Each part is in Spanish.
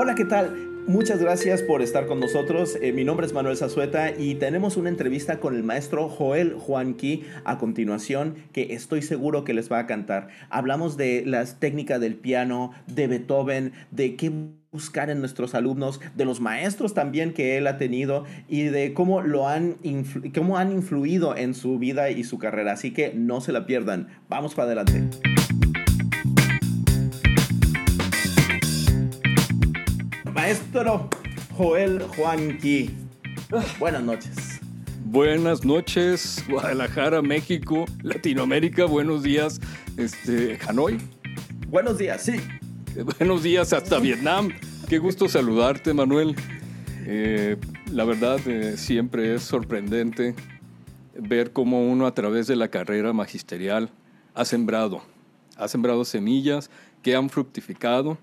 Hola, ¿qué tal? Muchas gracias por estar con nosotros. Eh, mi nombre es Manuel Zazueta y tenemos una entrevista con el maestro Joel Juanqui a continuación que estoy seguro que les va a cantar. Hablamos de las técnicas del piano, de Beethoven, de qué buscar en nuestros alumnos, de los maestros también que él ha tenido y de cómo lo han, cómo han influido en su vida y su carrera. Así que no se la pierdan. Vamos para adelante. Maestro Joel Juanqui. Buenas noches. Buenas noches, Guadalajara, México, Latinoamérica. Buenos días, este, Hanoi. Buenos días, sí. Buenos días hasta Vietnam. Qué gusto saludarte, Manuel. Eh, la verdad, eh, siempre es sorprendente ver cómo uno a través de la carrera magisterial ha sembrado, ha sembrado semillas que han fructificado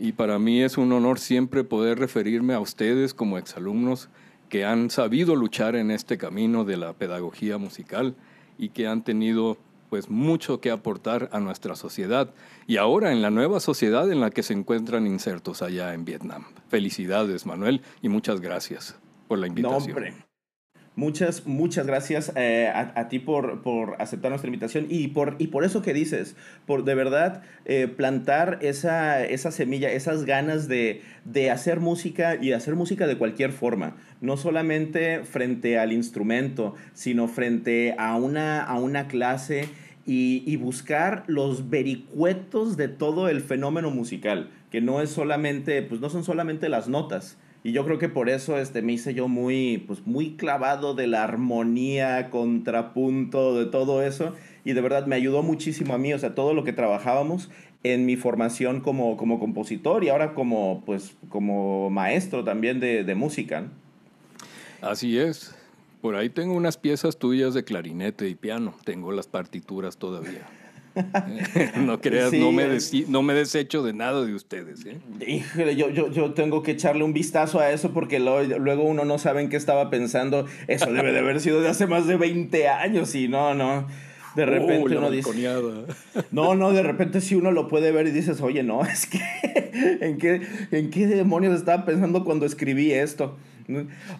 y para mí es un honor siempre poder referirme a ustedes como exalumnos que han sabido luchar en este camino de la pedagogía musical y que han tenido pues mucho que aportar a nuestra sociedad y ahora en la nueva sociedad en la que se encuentran insertos allá en Vietnam. Felicidades, Manuel, y muchas gracias por la invitación. Muchas, muchas gracias eh, a, ti por, por, aceptar nuestra invitación y por, y por eso que dices, por de verdad eh, plantar esa, esa semilla, esas ganas de, de hacer música y hacer música de cualquier forma, no solamente frente al instrumento, sino frente a una, a una clase y, y buscar los vericuetos de todo el fenómeno musical, que no es solamente, pues no son solamente las notas, y yo creo que por eso este, me hice yo muy, pues, muy clavado de la armonía, contrapunto, de todo eso. Y de verdad me ayudó muchísimo a mí, o sea, todo lo que trabajábamos en mi formación como, como compositor y ahora como, pues, como maestro también de, de música. Así es. Por ahí tengo unas piezas tuyas de clarinete y piano. Tengo las partituras todavía. no creas, no, me no me desecho de nada de ustedes. ¿eh? Híjole, yo, yo, yo, tengo que echarle un vistazo a eso porque luego uno no sabe en qué estaba pensando. Eso debe de haber sido de hace más de 20 años y no, no. De repente uno dice. No, no, de repente si uno lo puede ver y dices, oye, no, es que. ¿En qué, en qué demonios estaba pensando cuando escribí esto?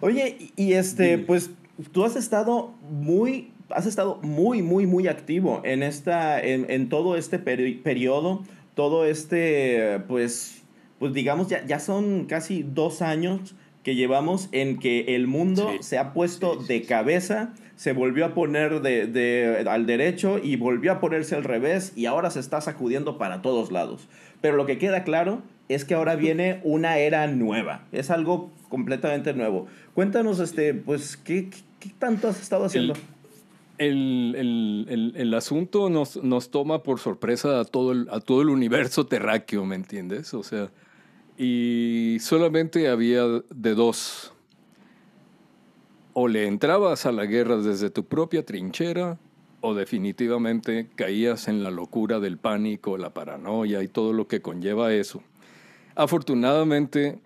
Oye, y este, pues tú has estado muy has estado muy, muy, muy activo en, esta, en, todo este periodo, todo este, pues, pues digamos, ya, ya son casi dos años que llevamos en que el mundo se ha puesto de cabeza, se volvió a poner de, de, al derecho y volvió a ponerse al revés y ahora se está sacudiendo para todos lados. Pero lo que queda claro es que ahora viene una era nueva, es algo completamente nuevo. Cuéntanos, este, pues, ¿qué, qué, tanto has estado haciendo? el, el, el, asunto nos, nos, toma por sorpresa a todo, el, a todo el universo terráqueo, ¿me entiendes? O sea, y solamente había de dos. O le entrabas a la guerra desde tu propia trinchera, o definitivamente caías en la locura del pánico, la paranoia y todo lo que conlleva eso. Afortunadamente,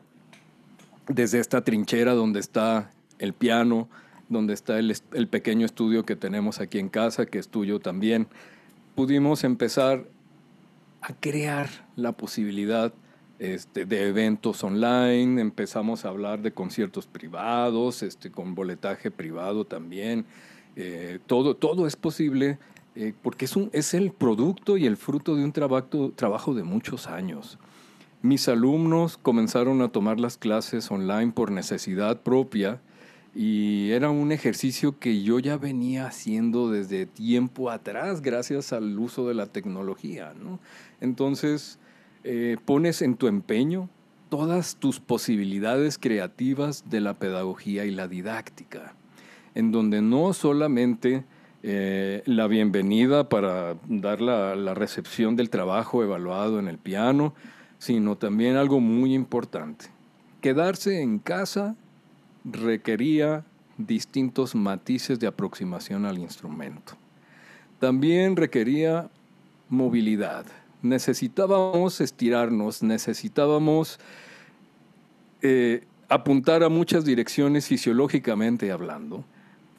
desde esta trinchera donde está el piano, donde está el, pequeño estudio que tenemos aquí en casa, que es tuyo también, pudimos empezar a crear la posibilidad este, de eventos online, empezamos a hablar de conciertos privados, este, con boletaje privado también. Eh, todo, todo es posible eh, porque es, un, es el producto y el fruto de un trabajo, trabajo de muchos años. Mis alumnos comenzaron a tomar las clases online por necesidad propia y era un ejercicio que yo ya venía haciendo desde tiempo atrás gracias al uso de la tecnología. ¿no? Entonces, eh, pones en tu empeño todas tus posibilidades creativas de la pedagogía y la didáctica, en donde no solamente eh, la bienvenida para dar la, la recepción del trabajo evaluado en el piano, sino también algo muy importante, quedarse en casa requería distintos matices de aproximación al instrumento. También requería movilidad. Necesitábamos estirarnos, necesitábamos eh, apuntar a muchas direcciones fisiológicamente hablando,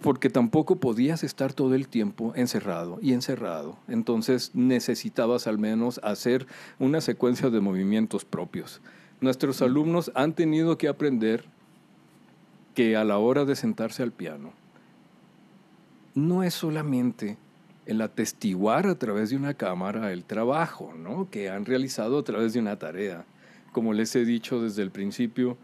porque tampoco podías estar todo el tiempo encerrado y encerrado. Entonces necesitabas al menos hacer una secuencia de movimientos propios. nuestros alumnos han tenido que aprender que a la hora de sentarse al piano, no es solamente el atestiguar a través de una cámara el trabajo ¿no? que han realizado a través de una tarea. Como les he dicho desde el principio,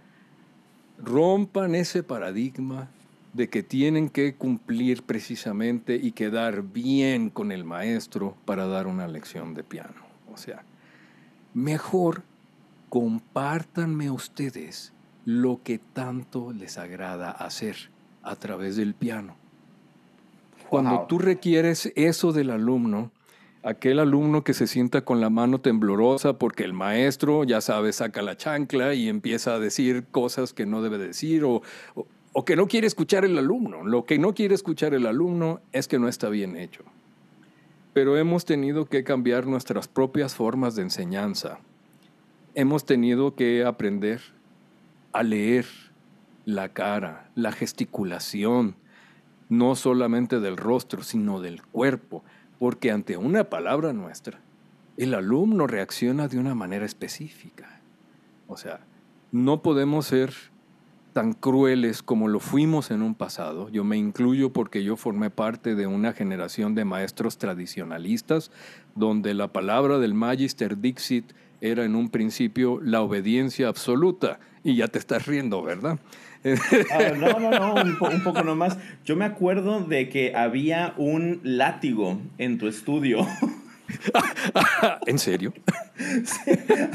rompan ese paradigma de que tienen que cumplir precisamente y quedar bien con el maestro para dar una lección de piano. O sea, mejor compártanme ustedes lo que tanto les agrada hacer a través del piano. Cuando tú requieres eso del alumno, aquel alumno que se sienta con la mano temblorosa porque el maestro, ya sabe, saca la chancla y empieza a decir cosas que no debe decir o, o, que no quiere escuchar el alumno. Lo que no quiere escuchar el alumno es que no está bien hecho. Pero hemos tenido que cambiar nuestras propias formas de enseñanza. Hemos tenido que aprender a leer la cara, la gesticulación, no solamente del rostro, sino del cuerpo, porque ante una palabra nuestra, el alumno reacciona de una manera específica. O sea, no podemos ser tan crueles como lo fuimos en un pasado. Yo me incluyo porque yo formé parte de una generación de maestros tradicionalistas donde la palabra del Magister Dixit era en un principio la obediencia absoluta. Y ya te estás riendo, ¿verdad? Ah, no, no, no, un, poco nomás. Yo me acuerdo de que había un látigo en tu estudio. ¿En serio? Sí,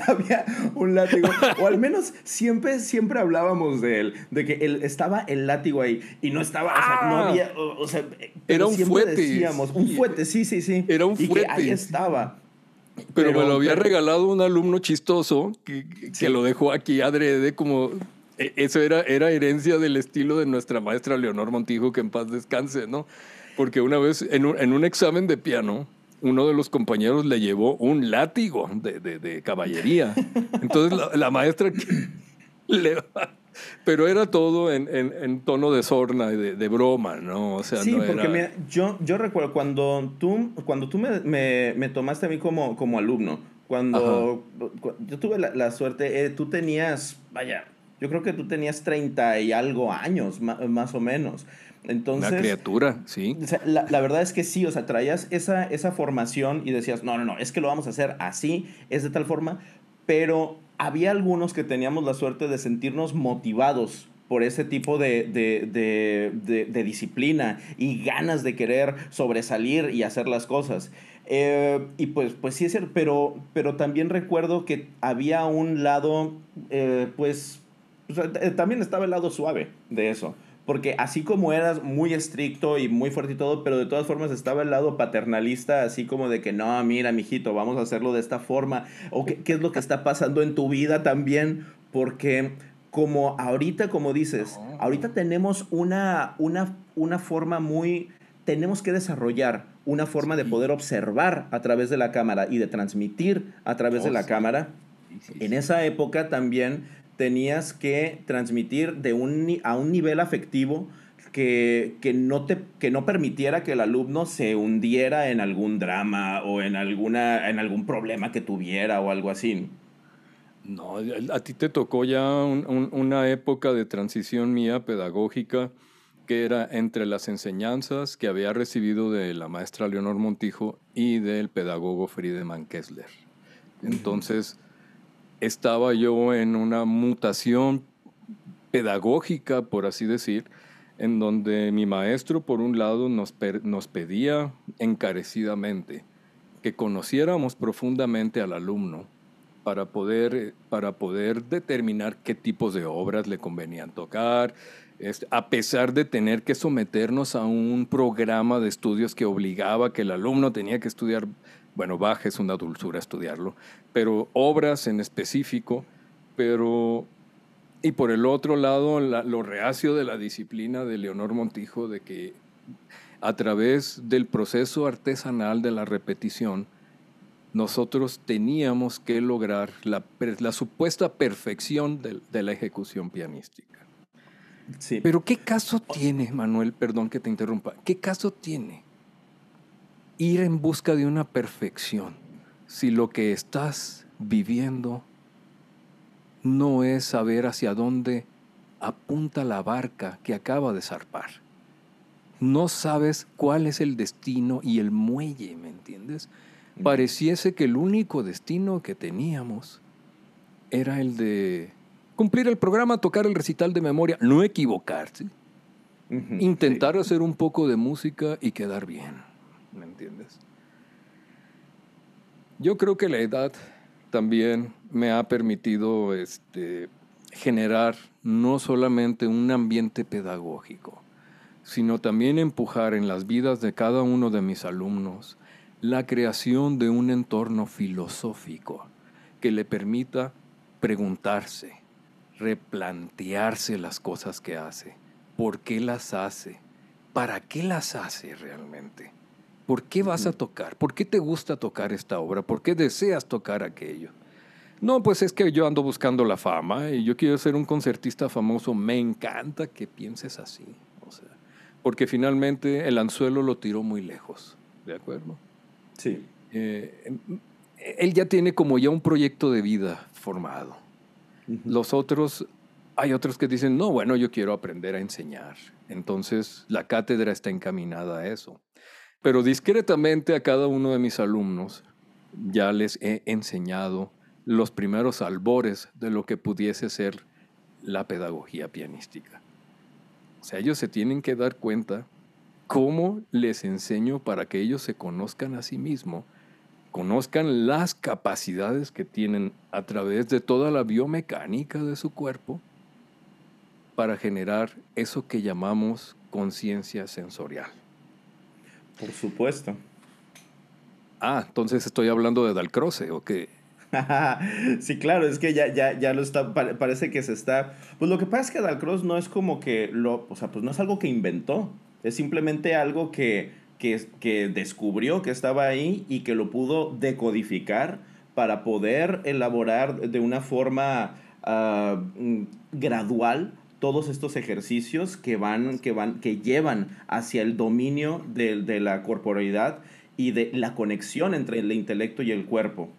había un látigo, o al menos siempre, siempre hablábamos de él, de que él, estaba el látigo ahí y no estaba, o sea, no ah. había, o, sea, era un fuete. Decíamos, un fuete, sí, sí, sí. Era un fuete. Y ahí estaba. Pero, me lo había regalado un alumno chistoso que, que lo dejó aquí adrede como... E, eso era, era herencia del estilo de nuestra maestra Leonor Montijo, que en paz descanse, ¿no? Porque una vez en un, en un examen de piano, uno de los compañeros le llevó un látigo de, de, de caballería. Entonces la, la maestra le, pero era todo en, en, tono de sorna, de, de, broma, ¿no? O sea, sí, no porque yo, yo recuerdo cuando tú, cuando tú me, me, me tomaste a mí como, como alumno, cuando, yo tuve la, suerte, eh, tú tenías, vaya, yo creo que tú tenías 30 y algo años, más, o menos. Entonces, Una criatura, sí. la, la, verdad es que sí, o sea, traías esa, esa formación y decías, no, no, no, es que lo vamos a hacer así, es de tal forma, pero había algunos que teníamos la suerte de sentirnos motivados por ese tipo de, de, disciplina y ganas de querer sobresalir y hacer las cosas. Eh, y pues, pues sí es pero, pero también recuerdo que había un lado, eh, pues, eh, también estaba el lado suave de eso. Porque así como eras muy estricto y muy fuerte y todo, pero de todas formas estaba el lado paternalista, así como de que no, mira, mijito, vamos a hacerlo de esta forma. O qué, qué es lo que está pasando en tu vida también, porque como ahorita, como dices, ahorita tenemos una, una, una forma muy, tenemos que desarrollar una forma de poder observar a través de la cámara y de transmitir a través de oh, la cámara. en esa época también tenías que transmitir de un, a un nivel afectivo que, que, no te, que no permitiera que el alumno se hundiera en algún drama o en, alguna, en algún problema que tuviera o algo así. No, a ti te tocó ya una época de transición mía pedagógica que era entre las enseñanzas que había recibido de la maestra Leonor Montijo y del pedagogo Friedemann Kessler. Entonces, estaba yo en una mutación pedagógica, por así decir, en donde mi maestro, por un lado, nos, nos pedía encarecidamente que conociéramos profundamente al alumno para poder, para poder determinar qué tipos de obras le convenían tocar, a pesar de tener que someternos a un programa de estudios que obligaba que el alumno tenía que estudiar bueno, Bach es una dulzura estudiarlo, pero obras en específico, pero... Y por el otro lado, lo reacio de la disciplina de Leonor Montijo, de que a través del proceso artesanal de la repetición, nosotros teníamos que lograr la, la supuesta perfección de, de, la ejecución pianística. Sí. Pero ¿qué caso tiene, Manuel? Perdón que te interrumpa. ¿Qué caso tiene ir en busca de una perfección si lo que estás viviendo no es saber hacia dónde apunta la barca que acaba de zarpar. No sabes cuál es el destino y el muelle, ¿me entiendes? Pareciese que el único destino que teníamos era el de cumplir el programa, tocar el recital de memoria, no equivocarse, intentar hacer un poco de música y quedar bien, ¿me entiendes? Yo creo que la edad también me ha permitido este, generar no solamente un ambiente pedagógico, sino también empujar en las vidas de cada uno de mis alumnos la creación de un entorno filosófico que le permita preguntarse, replantearse las cosas que hace, por qué las hace, para qué las hace realmente. ¿Por qué vas a tocar? ¿Por qué te gusta tocar esta obra? ¿Por qué deseas tocar aquello? No, pues es que yo ando buscando la fama y yo quiero ser un concertista famoso. Me encanta que pienses así. O sea, porque finalmente el anzuelo lo tiró muy lejos. ¿De acuerdo? Sí. Eh, él ya tiene como ya un proyecto de vida formado. Los otros, hay otros que dicen, no, bueno, yo quiero aprender a enseñar. Entonces la cátedra está encaminada a eso. Pero discretamente a cada uno de mis alumnos ya les he enseñado los primeros albores de lo que pudiese ser la pedagogía pianística. O sea, ellos se tienen que dar cuenta cómo les enseño para que ellos se conozcan a sí mismos, conozcan las capacidades que tienen a través de toda la biomecánica de su cuerpo para generar eso que llamamos conciencia sensorial. Por supuesto. Ah, entonces estoy hablando de Dalcroce, ¿o qué? sí, claro, es que ya, ya, ya lo está, parece que se está... Pues lo que pasa es que Dalcroze no es como que lo, o sea, pues no es algo que inventó, es simplemente algo que, que, que descubrió que estaba ahí y que lo pudo decodificar para poder elaborar de una forma ah, mm, gradual todos estos ejercicios que van, que van, que llevan hacia el dominio de, de la corporalidad y de la conexión entre el intelecto y el cuerpo.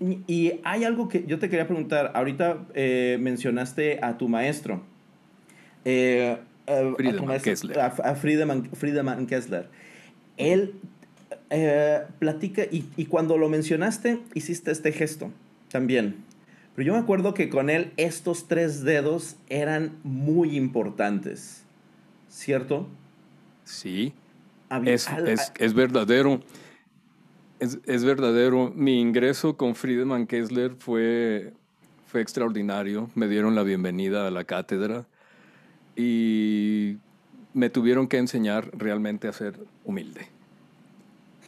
Y, hay algo que yo te quería preguntar. Ahorita eh, mencionaste a tu maestro. Eh, eh, Friedemann Kessler. A, Friedemann, Kessler. Él platica, y, y, cuando lo mencionaste, hiciste este gesto también. Pero yo me acuerdo que con él estos tres dedos eran muy importantes, ¿cierto? Sí, es, es, es, verdadero. Es, es, verdadero. Mi ingreso con Friedemann Kessler fue, fue extraordinario. Me dieron la bienvenida a la cátedra y me tuvieron que enseñar realmente a ser humilde.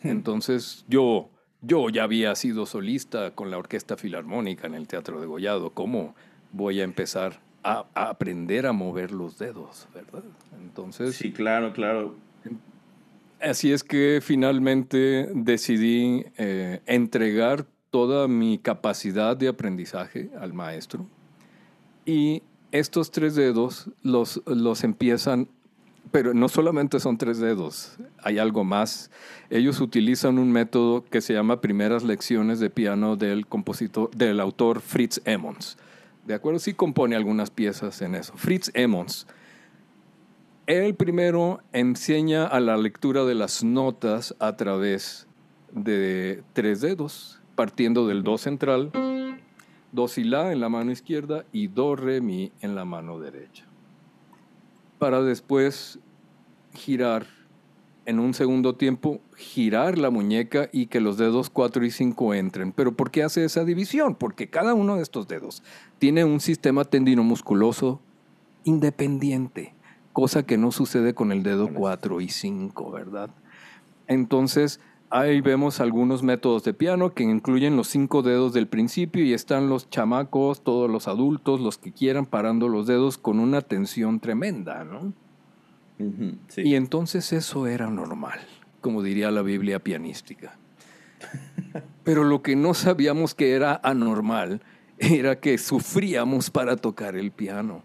Hmm. Entonces yo yo ya había sido solista con la Orquesta Filarmónica en el Teatro de Gollado. ¿Cómo voy a empezar a, aprender a mover los dedos, verdad? Entonces. Sí, claro, claro. Así es que finalmente decidí eh, entregar toda mi capacidad de aprendizaje al maestro. Y estos tres dedos los, los empiezan pero no solamente son tres dedos, hay algo más. Ellos utilizan un método que se llama primeras lecciones de piano del compositor, del autor Fritz Emmons. ¿De acuerdo? Sí compone algunas piezas en eso. Fritz Emmons. Él primero enseña a la lectura de las notas a través de tres dedos, partiendo del do central, do si la en la mano izquierda y do re mi en la mano derecha para después girar en un segundo tiempo, girar la muñeca y que los dedos 4 y 5 entren. Pero ¿por qué hace esa división? Porque cada uno de estos dedos tiene un sistema tendinomusculoso independiente, cosa que no sucede con el dedo 4 y 5, ¿verdad? Entonces, Ahí vemos algunos métodos de piano que incluyen los cinco dedos del principio y están los chamacos, todos los adultos, los que quieran parando los dedos con una tensión tremenda, ¿no? Y entonces eso era normal, como diría la Biblia pianística. Pero lo que no sabíamos que era anormal era que sufríamos para tocar el piano.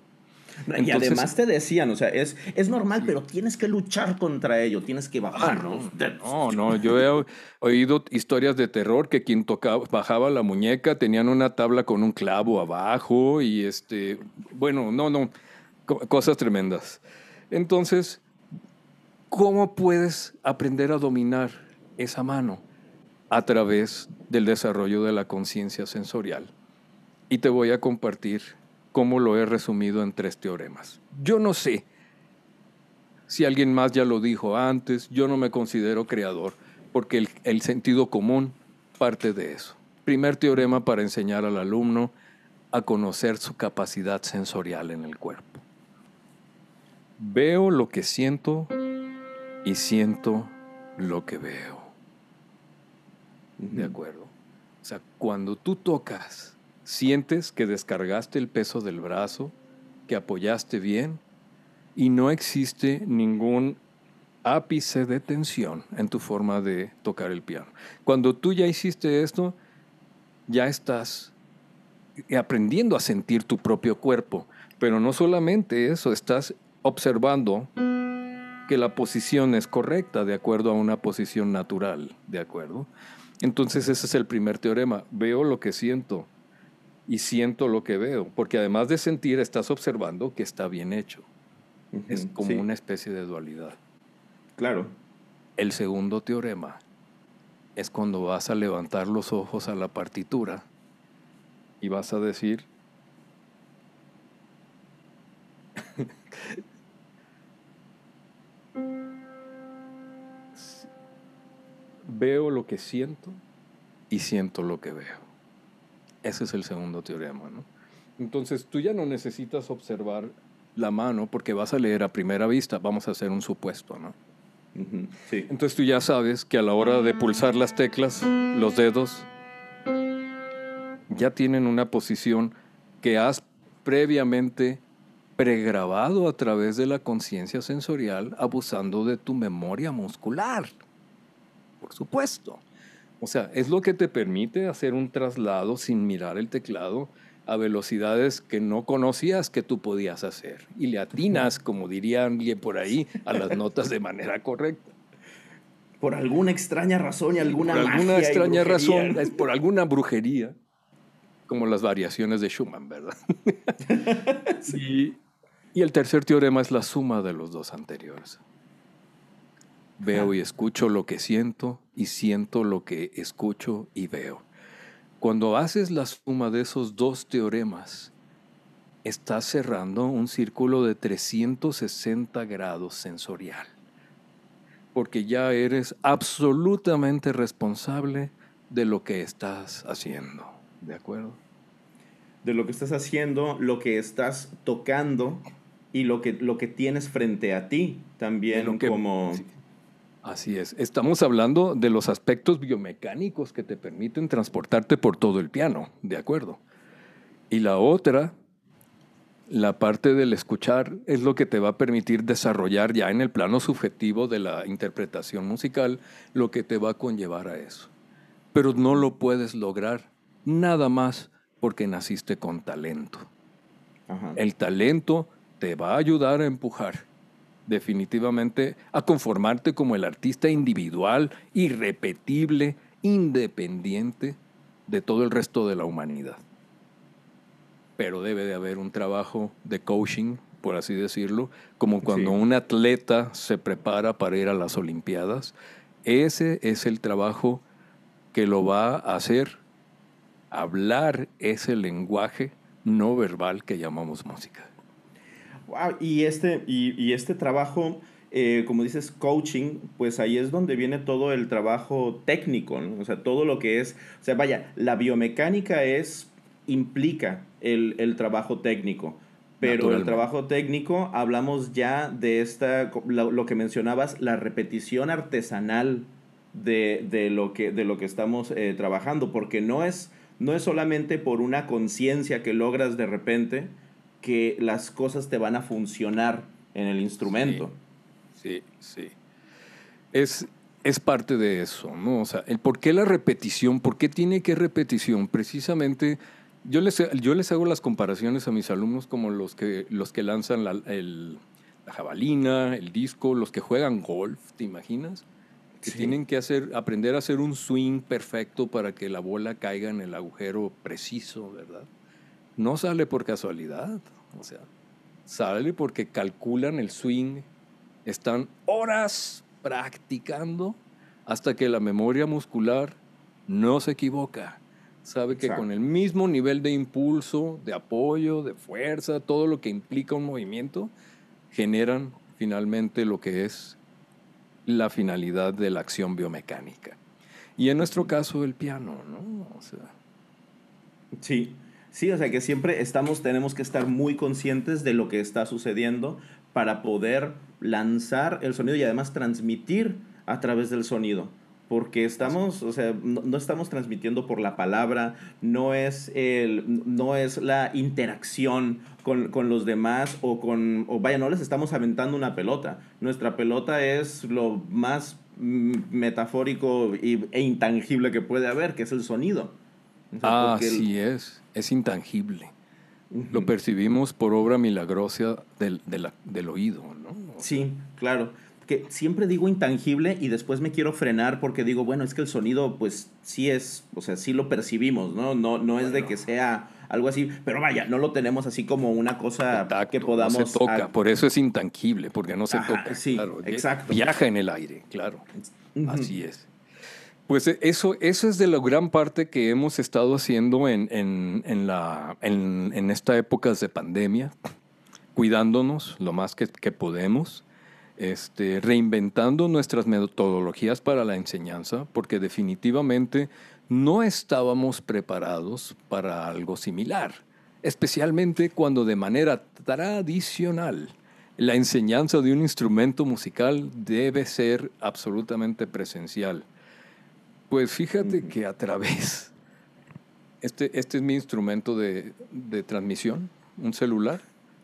y además te decían, o sea, es, es normal, pero tienes que luchar contra ello, tienes que bajar. Ah, no, no, yo he oído historias de terror que quien tocaba, bajaba la muñeca tenían una tabla con un clavo abajo y este, bueno, no, no, cosas tremendas. Entonces, ¿cómo puedes aprender a dominar esa mano? A través del desarrollo de la conciencia sensorial. Y te voy a compartir cómo lo he resumido en tres teoremas. Yo no sé si alguien más ya lo dijo antes, yo no me considero creador, porque el, sentido común parte de eso. Primer teorema para enseñar al alumno a conocer su capacidad sensorial en el cuerpo. Veo lo que siento y siento lo que veo. ¿De acuerdo? O sea, cuando tú tocas Sientes que descargaste el peso del brazo, que apoyaste bien y no existe ningún ápice de tensión en tu forma de tocar el piano. Cuando tú ya hiciste esto, ya estás aprendiendo a sentir tu propio cuerpo, pero no solamente eso, estás observando que la posición es correcta de acuerdo a una posición natural, ¿de acuerdo? Entonces ese es el primer teorema, veo lo que siento, y siento lo que veo, porque además de sentir, estás observando que está bien hecho. es como una especie de dualidad. Claro. El segundo teorema es cuando vas a levantar los ojos a la partitura y vas a decir, veo lo que siento y siento lo que veo. Ese es el segundo teorema. ¿no? Entonces tú ya no necesitas observar la mano porque vas a leer a primera vista. Vamos a hacer un supuesto. ¿no? sí. Entonces tú ya sabes que a la hora de pulsar las teclas, los dedos ya tienen una posición que has previamente pregrabado a través de la conciencia sensorial abusando de tu memoria muscular. Por supuesto. O sea, es lo que te permite hacer un traslado sin mirar el teclado a velocidades que no conocías que tú podías hacer. Y le atinas, como diría alguien por ahí, a las notas de manera correcta. Por alguna extraña razón y alguna Por alguna extraña razón, es por alguna brujería, como las variaciones de Schumann, ¿verdad? y, y el tercer teorema es la suma de los dos anteriores. Veo y escucho lo que siento y siento lo que escucho y veo. Cuando haces la suma de esos dos teoremas, estás cerrando un círculo de 360 grados sensorial, porque ya eres absolutamente responsable de lo que estás haciendo, ¿de acuerdo? De lo que estás haciendo, lo que estás tocando y lo que, lo que tienes frente a ti también como... Así es. Estamos hablando de los aspectos biomecánicos que te permiten transportarte por todo el piano, ¿de acuerdo? Y la otra, la parte del escuchar, es lo que te va a permitir desarrollar ya en el plano subjetivo de la interpretación musical lo que te va a conllevar a eso. Pero no lo puedes lograr nada más porque naciste con talento. El talento te va a ayudar a empujar definitivamente a conformarte como el artista individual, irrepetible, independiente de todo el resto de la humanidad. Pero debe de haber un trabajo de coaching, por así decirlo, como cuando un atleta se prepara para ir a las Olimpiadas. Ese es el trabajo que lo va a hacer hablar ese lenguaje no verbal que llamamos música y, este, y, este trabajo, eh, como dices, coaching, pues ahí es donde viene todo el trabajo técnico, O sea, todo lo que es, o sea, vaya, la biomecánica es, implica el, trabajo técnico. Pero el trabajo técnico, hablamos ya de esta, lo, que mencionabas, la repetición artesanal de, lo, que, de lo que estamos eh, trabajando, porque no es, no es solamente por una conciencia que logras de repente, que las cosas te van a funcionar en el instrumento. Sí, sí. Es, es parte de eso, ¿no? O sea, el por qué la repetición, por qué tiene que repetición, precisamente Yo les, yo les hago las comparaciones a mis alumnos como los que, los que lanzan la, la jabalina, el disco, los que juegan golf, ¿te imaginas? Que tienen que hacer, aprender a hacer un swing perfecto para que la bola caiga en el agujero preciso, ¿verdad? No sale por casualidad, o sea, sale porque calculan el swing, están horas practicando hasta que la memoria muscular no se equivoca. Sabe que con el mismo nivel de impulso, de apoyo, de fuerza, todo lo que implica un movimiento, generan finalmente lo que es la finalidad de la acción biomecánica. Y en nuestro caso el piano, ¿no? Sí, sí, o sea que siempre estamos, tenemos que estar muy conscientes de lo que está sucediendo para poder lanzar el sonido y además transmitir a través del sonido porque estamos, o sea, no, estamos transmitiendo por la palabra, no es, el, no es la interacción con, con, los demás o con, o vaya, no les estamos aventando una pelota. Nuestra pelota es lo más metafórico e intangible que puede haber, que es el sonido. ah, sí es, es intangible. Lo percibimos por obra milagrosa del, del oído, ¿no? sí, claro siempre digo intangible y después me quiero frenar porque digo, bueno, es que el sonido pues sí es, o sea, sí lo percibimos, ¿no? No, no es de que sea algo así, pero vaya, no lo tenemos así como una cosa que podamos... No se toca, por eso es intangible, porque no se toca. Sí, exacto. Viaja en el aire, claro. Así es. Pues eh, eso, eso es de la gran parte que hemos estado haciendo en, en, la, en, en esta época de pandemia, cuidándonos lo más que, que podemos este, reinventando nuestras metodologías para la enseñanza, porque definitivamente no estábamos preparados para algo similar, especialmente cuando de manera tradicional la enseñanza de un instrumento musical debe ser absolutamente presencial. Pues fíjate que a través, este, este es mi instrumento de, de transmisión, un celular,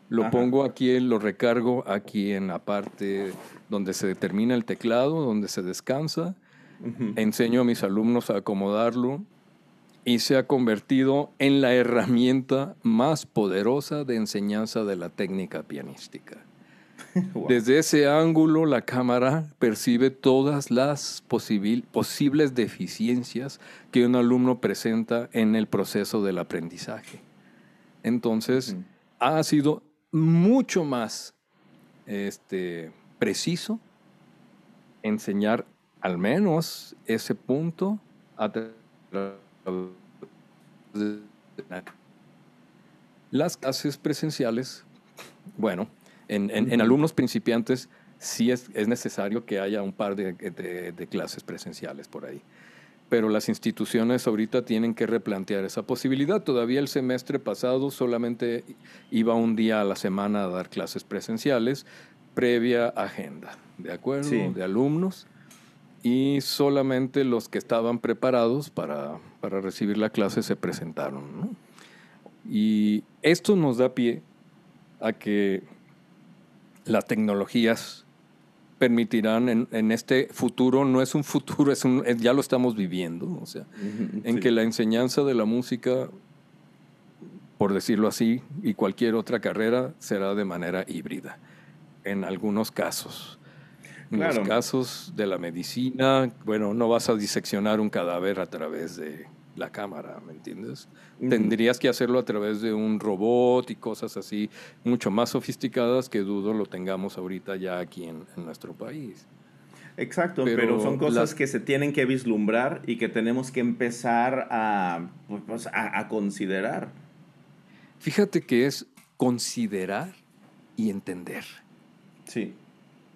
lo pongo aquí, lo recargo aquí en la parte donde se determina el teclado, donde se descansa. Enseño a mis alumnos a acomodarlo y se ha convertido en la herramienta más poderosa de enseñanza de la técnica pianística. Desde ese ángulo, la cámara percibe todas las posibles deficiencias que un alumno presenta en el proceso del aprendizaje. Entonces, ha sido mucho más este, preciso enseñar al menos ese punto a las clases presenciales, bueno, en, alumnos principiantes sí es, necesario que haya un par de clases presenciales por ahí pero las instituciones ahorita tienen que replantear esa posibilidad. Todavía el semestre pasado solamente iba un día a la semana a dar clases presenciales, previa agenda, ¿de acuerdo? De alumnos. Y solamente los que estaban preparados para, para recibir la clase se presentaron. Y esto nos da pie a que las tecnologías permitirán en, este futuro, no es un futuro, es un, ya lo estamos viviendo, o sea, en que la enseñanza de la música, por decirlo así, y cualquier otra carrera será de manera híbrida, en algunos casos. En los casos de la medicina, bueno, no vas a diseccionar un cadáver a través de la cámara, ¿me entiendes? Tendrías que hacerlo a través de un robot y cosas así, mucho más sofisticadas que dudo lo tengamos ahorita ya aquí en, nuestro país. Exacto, pero, son cosas que se tienen que vislumbrar y que tenemos que empezar a, pues, a, a considerar. Fíjate que es considerar y entender. Sí.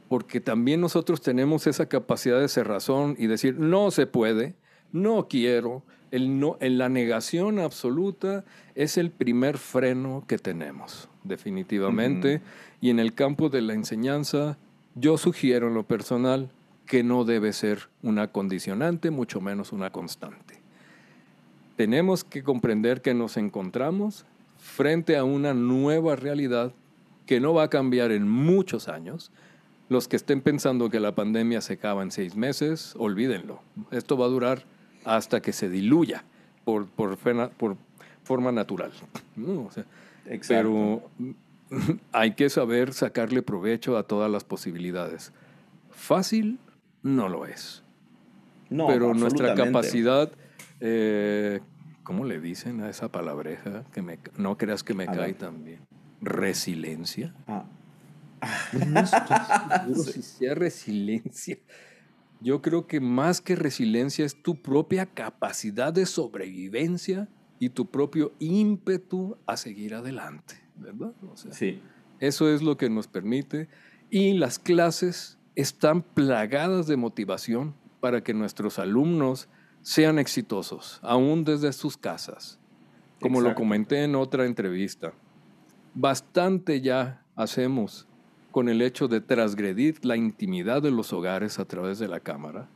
Porque también nosotros tenemos esa capacidad de ser razón y decir, no se puede, no quiero, el no, en la negación absoluta es el primer freno que tenemos, definitivamente. Y en el campo de la enseñanza, yo sugiero en lo personal que no debe ser una condicionante, mucho menos una constante. Tenemos que comprender que nos encontramos frente a una nueva realidad que no va a cambiar en muchos años. Los que estén pensando que la pandemia se acaba en seis meses, olvídenlo. Esto va a durar hasta que se diluya por, por, forma natural. pero hay que saber sacarle provecho a todas las posibilidades. Fácil no lo es. No, pero nuestra capacidad, eh, ¿cómo le dicen a esa palabreja? Que me, no creas que me cae también. Resiliencia. Ah. No estoy si sea resiliencia. Yo creo que más que resiliencia es tu propia capacidad de sobrevivencia y tu propio ímpetu a seguir adelante, ¿verdad? sí. Eso es lo que nos permite. Y las clases están plagadas de motivación para que nuestros alumnos sean exitosos, aún desde sus casas. Como lo comenté en otra entrevista, bastante ya hacemos con el hecho de transgredir la intimidad de los hogares a través de la cámara.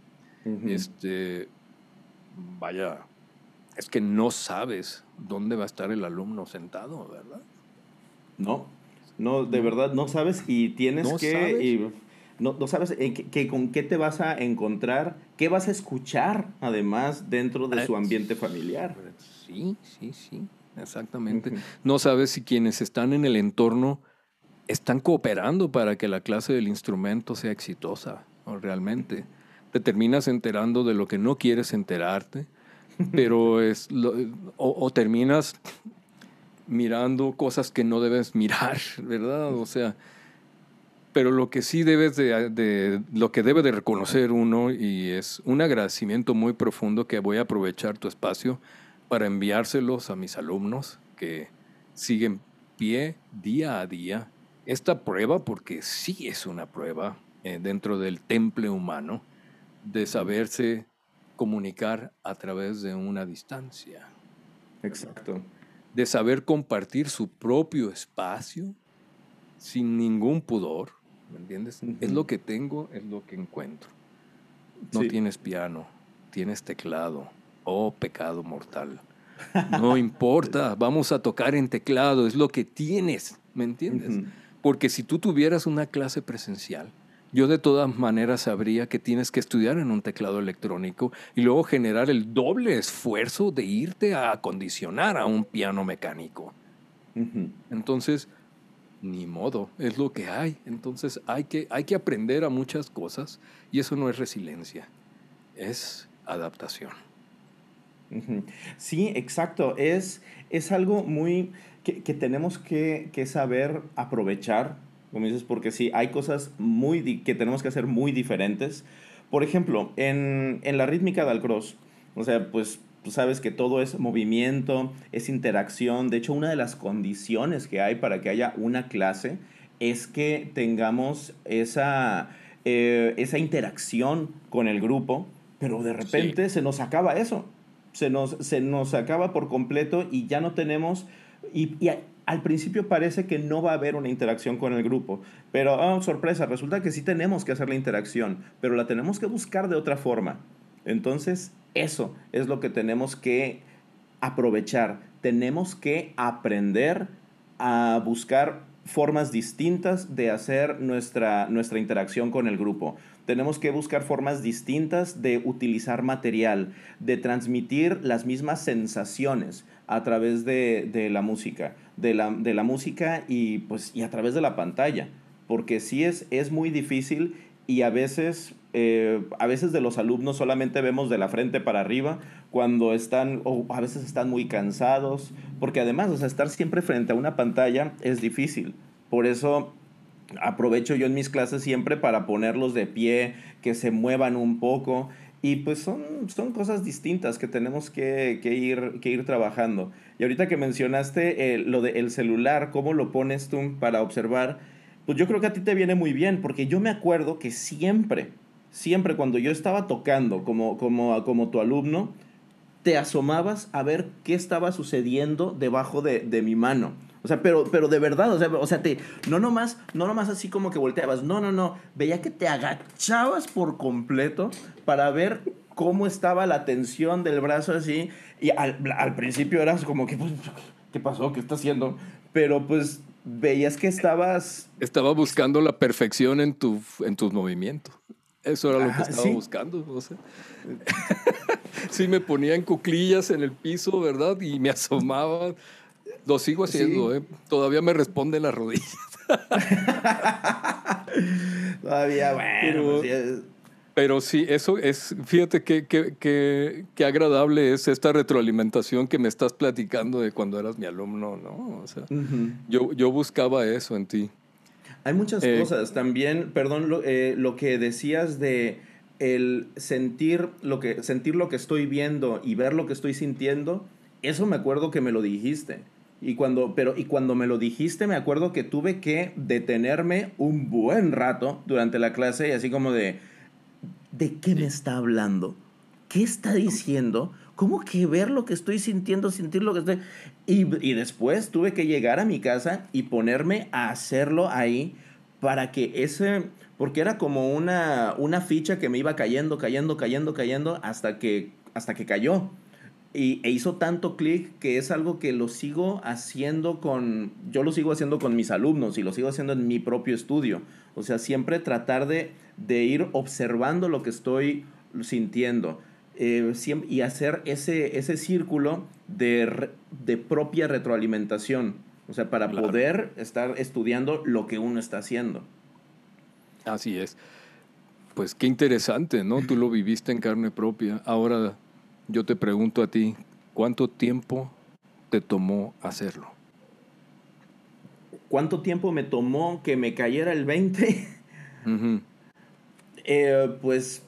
Este, vaya, es que no sabes dónde va a estar el alumno sentado, ¿verdad? No, no, de verdad no sabes y tienes que... no, no, sabes que, con qué te vas a encontrar, qué vas a escuchar además dentro de su ambiente familiar. Sí, sí, sí, exactamente. No sabes si quienes están en el entorno están cooperando para que la clase del instrumento sea exitosa, realmente. Te terminas enterando de lo que no quieres enterarte, pero es o, terminas mirando cosas que no debes mirar, ¿verdad? O sea, pero lo que sí debes de, de, lo que debe de reconocer uno y es un agradecimiento muy profundo que voy a aprovechar tu espacio para enviárselos a mis alumnos que siguen pie día a día esta prueba, porque sí es una prueba eh, dentro del temple humano, de saberse comunicar a través de una distancia. Exacto. De saber compartir su propio espacio sin ningún pudor. ¿Me entiendes? Es lo que tengo, es lo que encuentro. No tienes piano, tienes teclado. Oh, pecado mortal. No importa, vamos a tocar en teclado, es lo que tienes, ¿me entiendes? Porque si tú tuvieras una clase presencial, yo de todas maneras sabría que tienes que estudiar en un teclado electrónico y luego generar el doble esfuerzo de irte a acondicionar a un piano mecánico. Entonces, ni modo, es lo que hay. Entonces hay que, hay que aprender a muchas cosas y eso no es resiliencia, es adaptación. Sí, exacto. Es, es algo muy que, tenemos que, saber aprovechar, como dices, porque sí, hay cosas muy que tenemos que hacer muy diferentes. Por ejemplo, en, la rítmica del cross, o sea, pues tú sabes que todo es movimiento, es interacción. De hecho, una de las condiciones que hay para que haya una clase es que tengamos esa, eh, esa interacción con el grupo, pero de repente se nos acaba eso. Se nos, se nos acaba por completo y ya no tenemos y, al principio parece que no va a haber una interacción con el grupo, pero oh, sorpresa, resulta que sí tenemos que hacer la interacción, pero la tenemos que buscar de otra forma. Entonces, eso es lo que tenemos que aprovechar. Tenemos que aprender a buscar formas distintas de hacer nuestra, nuestra interacción con el grupo. Tenemos que buscar formas distintas de utilizar material, de transmitir las mismas sensaciones a través de, la música, de la, de la, música y, pues, y a través de la pantalla, porque sí es, es muy difícil y a veces, eh, a veces de los alumnos solamente vemos de la frente para arriba cuando están, o a veces están muy cansados, porque además, o sea, estar siempre frente a una pantalla es difícil. Por eso aprovecho yo en mis clases siempre para ponerlos de pie, que se muevan un poco y pues son, son cosas distintas que tenemos que, ir, que ir trabajando. Y ahorita que mencionaste eh, lo del celular, ¿cómo lo pones tú para observar? Pues yo creo que a ti te viene muy bien, porque yo me acuerdo que siempre, siempre cuando yo estaba tocando como, como, como tu alumno, te asomabas a ver qué estaba sucediendo debajo de, de mi mano. O sea, pero, pero de verdad, o sea, o sea, te, no nomás, no nomás así como que volteabas, no, no, no, veía que te agachabas por completo para ver cómo estaba la tensión del brazo así, y al, al principio eras como que, pues, ¿qué pasó? ¿Qué está haciendo? Pero pues veías que estabas... Estaba buscando la perfección en, tu, en tus movimientos. Eso era lo que estaba buscando. sí me ponía en cuclillas en el piso, ¿verdad? Y me asomaba. Lo sigo haciendo, ¿eh? Todavía me responden las rodillas. Todavía, bueno. Pues pero, sí, eso es, fíjate qué que, agradable es esta retroalimentación que me estás platicando de cuando eras mi alumno, ¿no? O sea, yo, yo buscaba eso en ti. Hay muchas eh, cosas también, perdón, lo, eh, lo, que decías de el sentir lo, que, sentir lo que estoy viendo y ver lo que estoy sintiendo, eso me acuerdo que me lo dijiste. Y cuando, pero, y cuando me lo dijiste, me acuerdo que tuve que detenerme un buen rato durante la clase y así como de, ¿de qué me está hablando? ¿Qué está diciendo? ¿Cómo que ver lo que estoy sintiendo, sentir lo que estoy... Y, y después tuve que llegar a mi casa y ponerme a hacerlo ahí para que ese... Porque era como una, una ficha que me iba cayendo, cayendo, cayendo, cayendo hasta que, hasta que cayó. Y, e hizo tanto clic que es algo que lo sigo haciendo con, yo lo sigo haciendo con mis alumnos y lo sigo haciendo en mi propio estudio. O sea, siempre tratar de, de ir observando lo que estoy sintiendo eh, y hacer ese, ese círculo de, de propia retroalimentación. O sea, para poder estar estudiando lo que uno está haciendo. Así es. Pues qué interesante, ¿no? Tú lo viviste en carne propia. Ahora yo te pregunto a ti, ¿cuánto tiempo te tomó hacerlo? ¿Cuánto tiempo me tomó que me cayera el 20? Eh, pues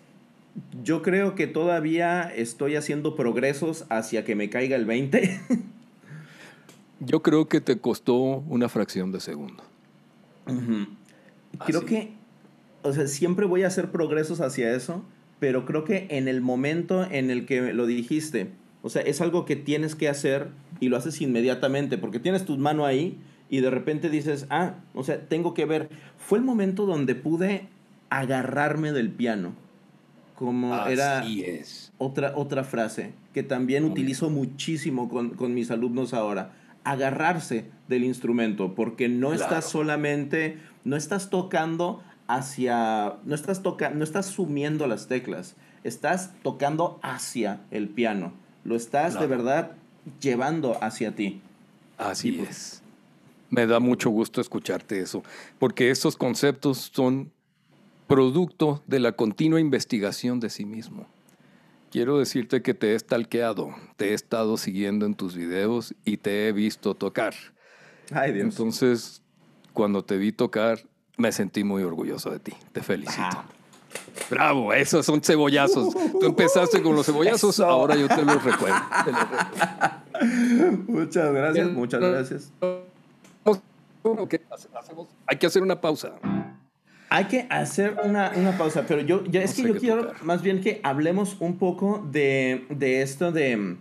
yo creo que todavía estoy haciendo progresos hacia que me caiga el 20. yo creo que te costó una fracción de segundo. Creo que, o sea, siempre voy a hacer progresos hacia eso pero creo que en el momento en el que lo dijiste, o sea, es algo que tienes que hacer y lo haces inmediatamente, porque tienes tu mano ahí y de repente dices, ah, o sea, tengo que ver. Fue el momento donde pude agarrarme del piano, como era es. Otra, otra frase que también utilizo muchísimo con, con, mis alumnos ahora, agarrarse del instrumento, porque no estás solamente, no estás tocando hacia, no estás, toca, no estás sumiendo las teclas, estás tocando hacia el piano, lo estás de verdad llevando hacia ti. Así pues es. Me da mucho gusto escucharte eso, porque estos conceptos son producto de la continua investigación de sí mismo. Quiero decirte que te he stalkeado, te he estado siguiendo en tus videos y te he visto tocar. Ay, Dios. Entonces, cuando te vi tocar, me sentí muy orgulloso de ti. Te felicito. Bravo, esos son cebollazos. Tú empezaste con los cebollazos, ahora yo te los recuerdo. muchas gracias, muchas gracias. Hay que hacer una pausa. Hay que hacer una, pausa, pero yo ya es que yo quiero más bien que hablemos un poco de, esto de...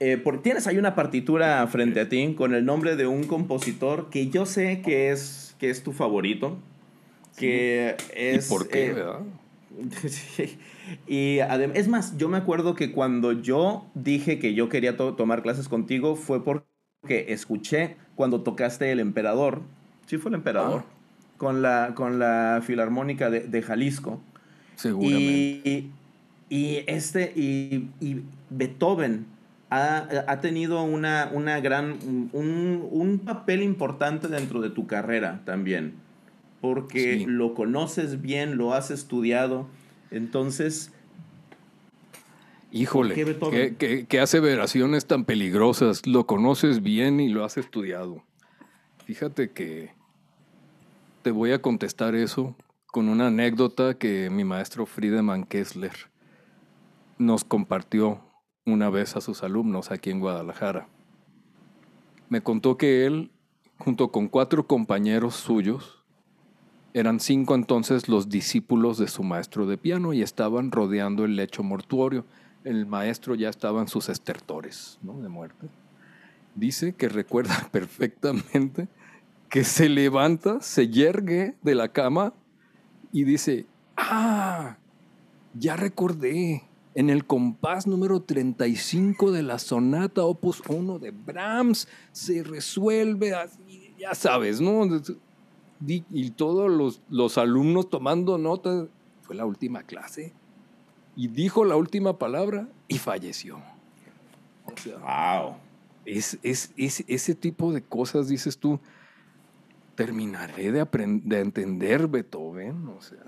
Eh, porque tienes ahí una partitura frente a ti con el nombre de un compositor que yo sé que es que es tu favorito, que es... ¿Y por qué, eh, y además, es más, yo me acuerdo que cuando yo dije que yo quería tomar clases contigo fue porque escuché cuando tocaste El Emperador, sí fue El Emperador, ah. con, la, con la Filarmónica de, Jalisco. Seguramente. Y, este, y, Beethoven ha, ha, tenido una, una gran, un, un, papel importante dentro de tu carrera también, porque lo conoces bien, lo has estudiado, entonces... Híjole, ¿qué, qué, qué aseveraciones tan peligrosas, lo conoces bien y lo has estudiado. Fíjate que te voy a contestar eso con una anécdota que mi maestro Friedemann Kessler nos compartió una vez a sus alumnos aquí en Guadalajara. Me contó que él, junto con cuatro compañeros suyos, eran cinco entonces los discípulos de su maestro de piano y estaban rodeando el lecho mortuorio. El maestro ya estaba en sus estertores ¿no? de muerte. Dice que recuerda perfectamente que se levanta, se yergue de la cama y dice, ah, ya recordé, en el compás número 35 de la sonata opus 1 de Brahms se resuelve así, ya sabes, ¿no? Y todos los, los alumnos tomando nota, fue la última clase. y dijo la última palabra y falleció. wow. Es, es, ese tipo de cosas, dices tú, terminaré de, de entender Beethoven. O sea,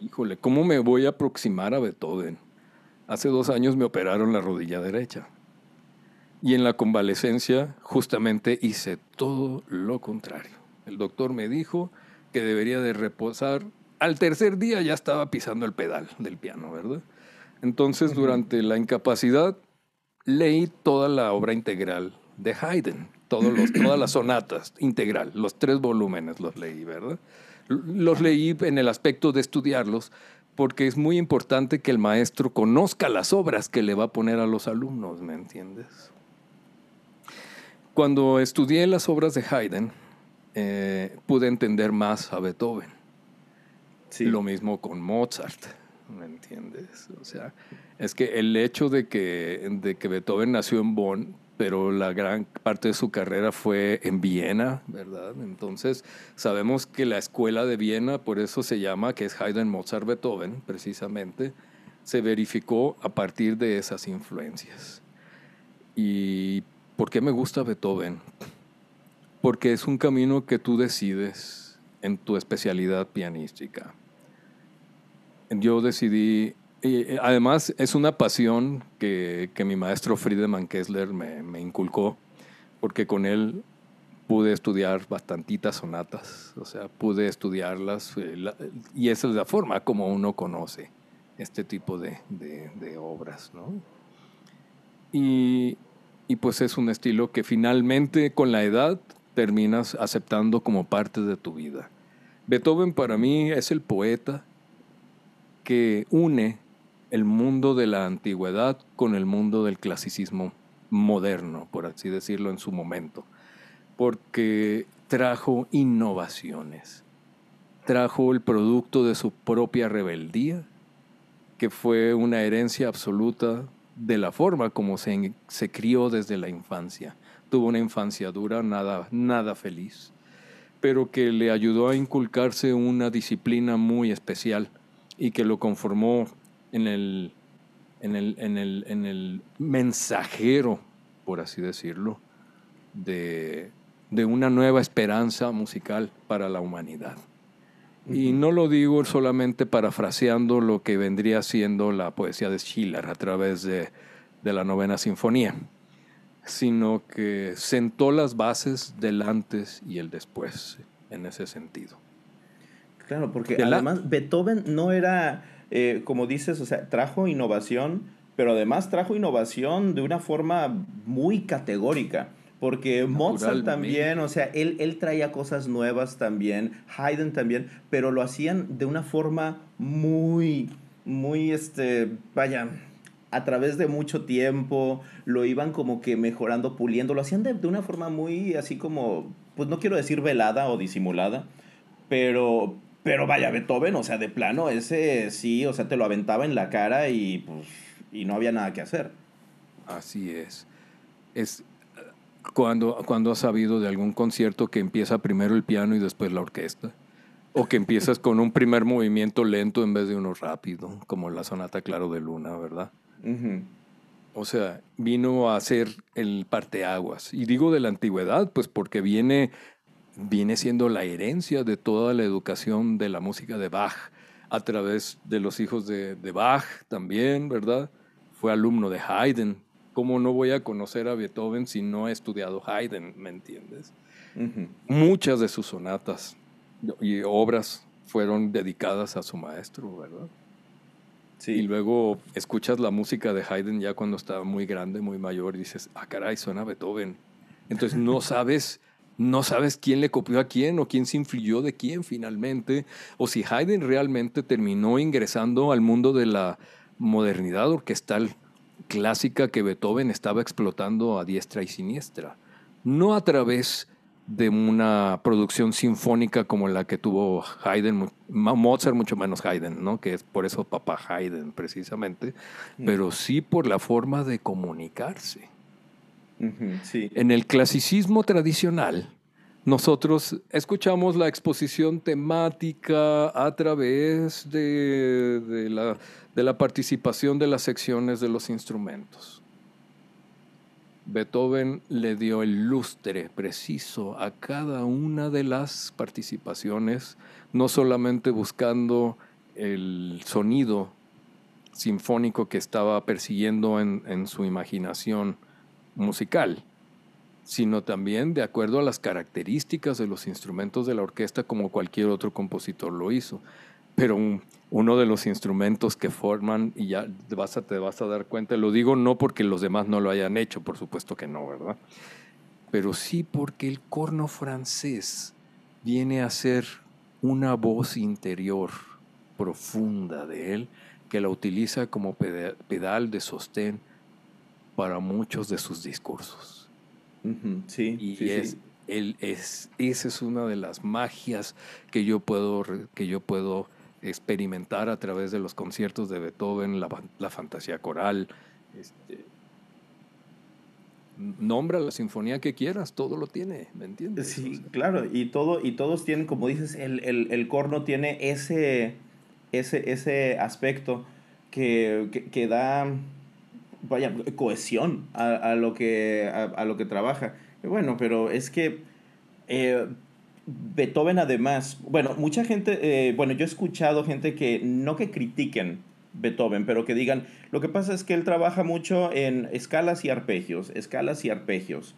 híjole, ¿cómo me voy a aproximar a Beethoven? Hace dos años me operaron la rodilla derecha. Y en la convalecencia justamente hice todo lo contrario. El doctor me dijo que debería de reposar. Al tercer día ya estaba pisando el pedal del piano, ¿verdad? Entonces, durante la incapacidad, leí toda la obra integral de Haydn, todos los, todas las sonatas integral, los tres volúmenes los leí, ¿verdad? Los leí en el aspecto de estudiarlos, porque es muy importante que el maestro conozca las obras que le va a poner a los alumnos, ¿me entiendes? Cuando estudié las obras de Haydn, eh, pude entender más a Beethoven. Sí. Lo mismo con Mozart, ¿me entiendes? O sea, es que el hecho de que, de que Beethoven nació en Bonn, pero la gran parte de su carrera fue en Viena, ¿verdad? Entonces, sabemos que la escuela de Viena, por eso se llama, que es Haydn, Mozart, Beethoven, precisamente, se verificó a partir de esas influencias. ¿Y por qué me gusta Beethoven? Porque es un camino que tú decides en tu especialidad pianística. Yo decidí además es una pasión que, que mi maestro Friedemann Kessler me, me, inculcó, porque con él pude estudiar bastantitas sonatas, o sea, pude estudiarlas, eh, y esa es la forma como uno conoce este tipo de, de, de obras, ¿no? Y, y pues es un estilo que finalmente con la edad terminas aceptando como parte de tu vida. Beethoven para mí es el poeta que une el mundo de la antigüedad con el mundo del clasicismo moderno, por así decirlo, en su momento, porque trajo innovaciones, trajo el producto de su propia rebeldía, que fue una herencia absoluta de la forma como se, se crió desde la infancia. Tuvo una infancia dura, nada, nada feliz, pero que le ayudó a inculcarse una disciplina muy especial y que lo conformó en el, en el, en el, en el mensajero, por así decirlo, de, de, una nueva esperanza musical para la humanidad. Y no lo digo solamente parafraseando lo que vendría siendo la poesía de Schiller a través de, de la novena sinfonía, sino que sentó las bases del antes y el después en ese sentido. Claro, porque además Beethoven no era eh, como dices, o sea, trajo innovación, pero además trajo innovación de una forma muy categórica. Porque Mozart también, o sea, él, él traía cosas nuevas también, Haydn también, pero lo hacían de una forma muy, muy, este, vaya, a través de mucho tiempo, lo iban como que mejorando, puliendo, lo hacían de, de, una forma muy así como, pues no quiero decir velada o disimulada, pero, pero vaya, Beethoven, o sea, de plano, ese sí, o sea, te lo aventaba en la cara y pues y no había nada que hacer. Así es. Es cuando, cuando has sabido de algún concierto que empieza primero el piano y después la orquesta. O que empiezas con un primer movimiento lento en vez de uno rápido, como la sonata Claro de Luna, ¿verdad? O sea, vino a ser el parteaguas. Y digo de la antigüedad, pues porque viene viene siendo la herencia de toda la educación de la música de Bach a través de los hijos de, Bach también, ¿verdad? Fue alumno de Haydn. ¿Cómo no voy a conocer a Beethoven si no he estudiado Haydn, me entiendes? Muchas de sus sonatas y obras fueron dedicadas a su maestro, ¿verdad? Sí. Y luego escuchas la música de Haydn ya cuando estaba muy grande, muy mayor, y dices, ah, caray, suena Beethoven. Entonces no sabes no sabes quién le copió a quién o quién se influyó de quién finalmente, o si Haydn realmente terminó ingresando al mundo de la modernidad orquestal clásica que Beethoven estaba explotando a diestra y siniestra, no a través de una producción sinfónica como la que tuvo Haydn, Mozart mucho menos Haydn, ¿no? que es por eso papá Haydn precisamente, mm. pero sí por la forma de comunicarse. En el clasicismo tradicional, nosotros escuchamos la exposición temática a través de, la, participación de las secciones de los instrumentos. Beethoven le dio el lustre preciso a cada una de las participaciones, no solamente buscando el sonido sinfónico que estaba persiguiendo en, su imaginación musical, sino también de acuerdo a las características de los instrumentos de la orquesta como cualquier otro compositor lo hizo. Pero uno de los instrumentos que forman, y ya te vas, te vas a dar cuenta, lo digo no porque los demás no lo hayan hecho, por supuesto que no, ¿verdad? Pero sí porque el corno francés viene a ser una voz interior profunda de él que la utiliza como pedal de sostén para muchos de sus discursos. Sí, y es, Él es, esa es una de las magias que yo puedo, que yo puedo experimentar a través de los conciertos de Beethoven, la, fantasía coral. Este, nombra la sinfonía que quieras, todo lo tiene, ¿me entiendes? Sí, claro, y, todo, y todos tienen, como dices, el, el, el corno tiene ese, ese, ese aspecto que, que, da vaya, cohesión a, lo que, a, lo que trabaja. Bueno, pero es que eh, Beethoven además, bueno, mucha gente, eh, bueno, yo he escuchado gente que no que critiquen Beethoven, pero que digan, lo que pasa es que él trabaja mucho en escalas y arpegios, escalas y arpegios.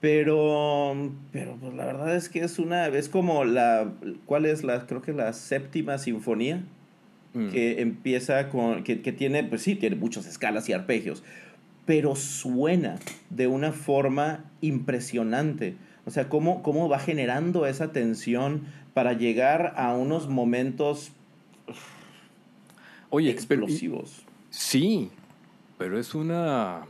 Pero, pero pues la verdad es que es una, es como la, ¿cuál es la, creo que la séptima sinfonía? Mm. Que empieza con, que, que tiene, pues sí, tiene muchas escalas y arpegios, pero suena de una forma impresionante. O sea, cómo, cómo va generando esa tensión para llegar a unos momentos Oye, explosivos. sí, pero es una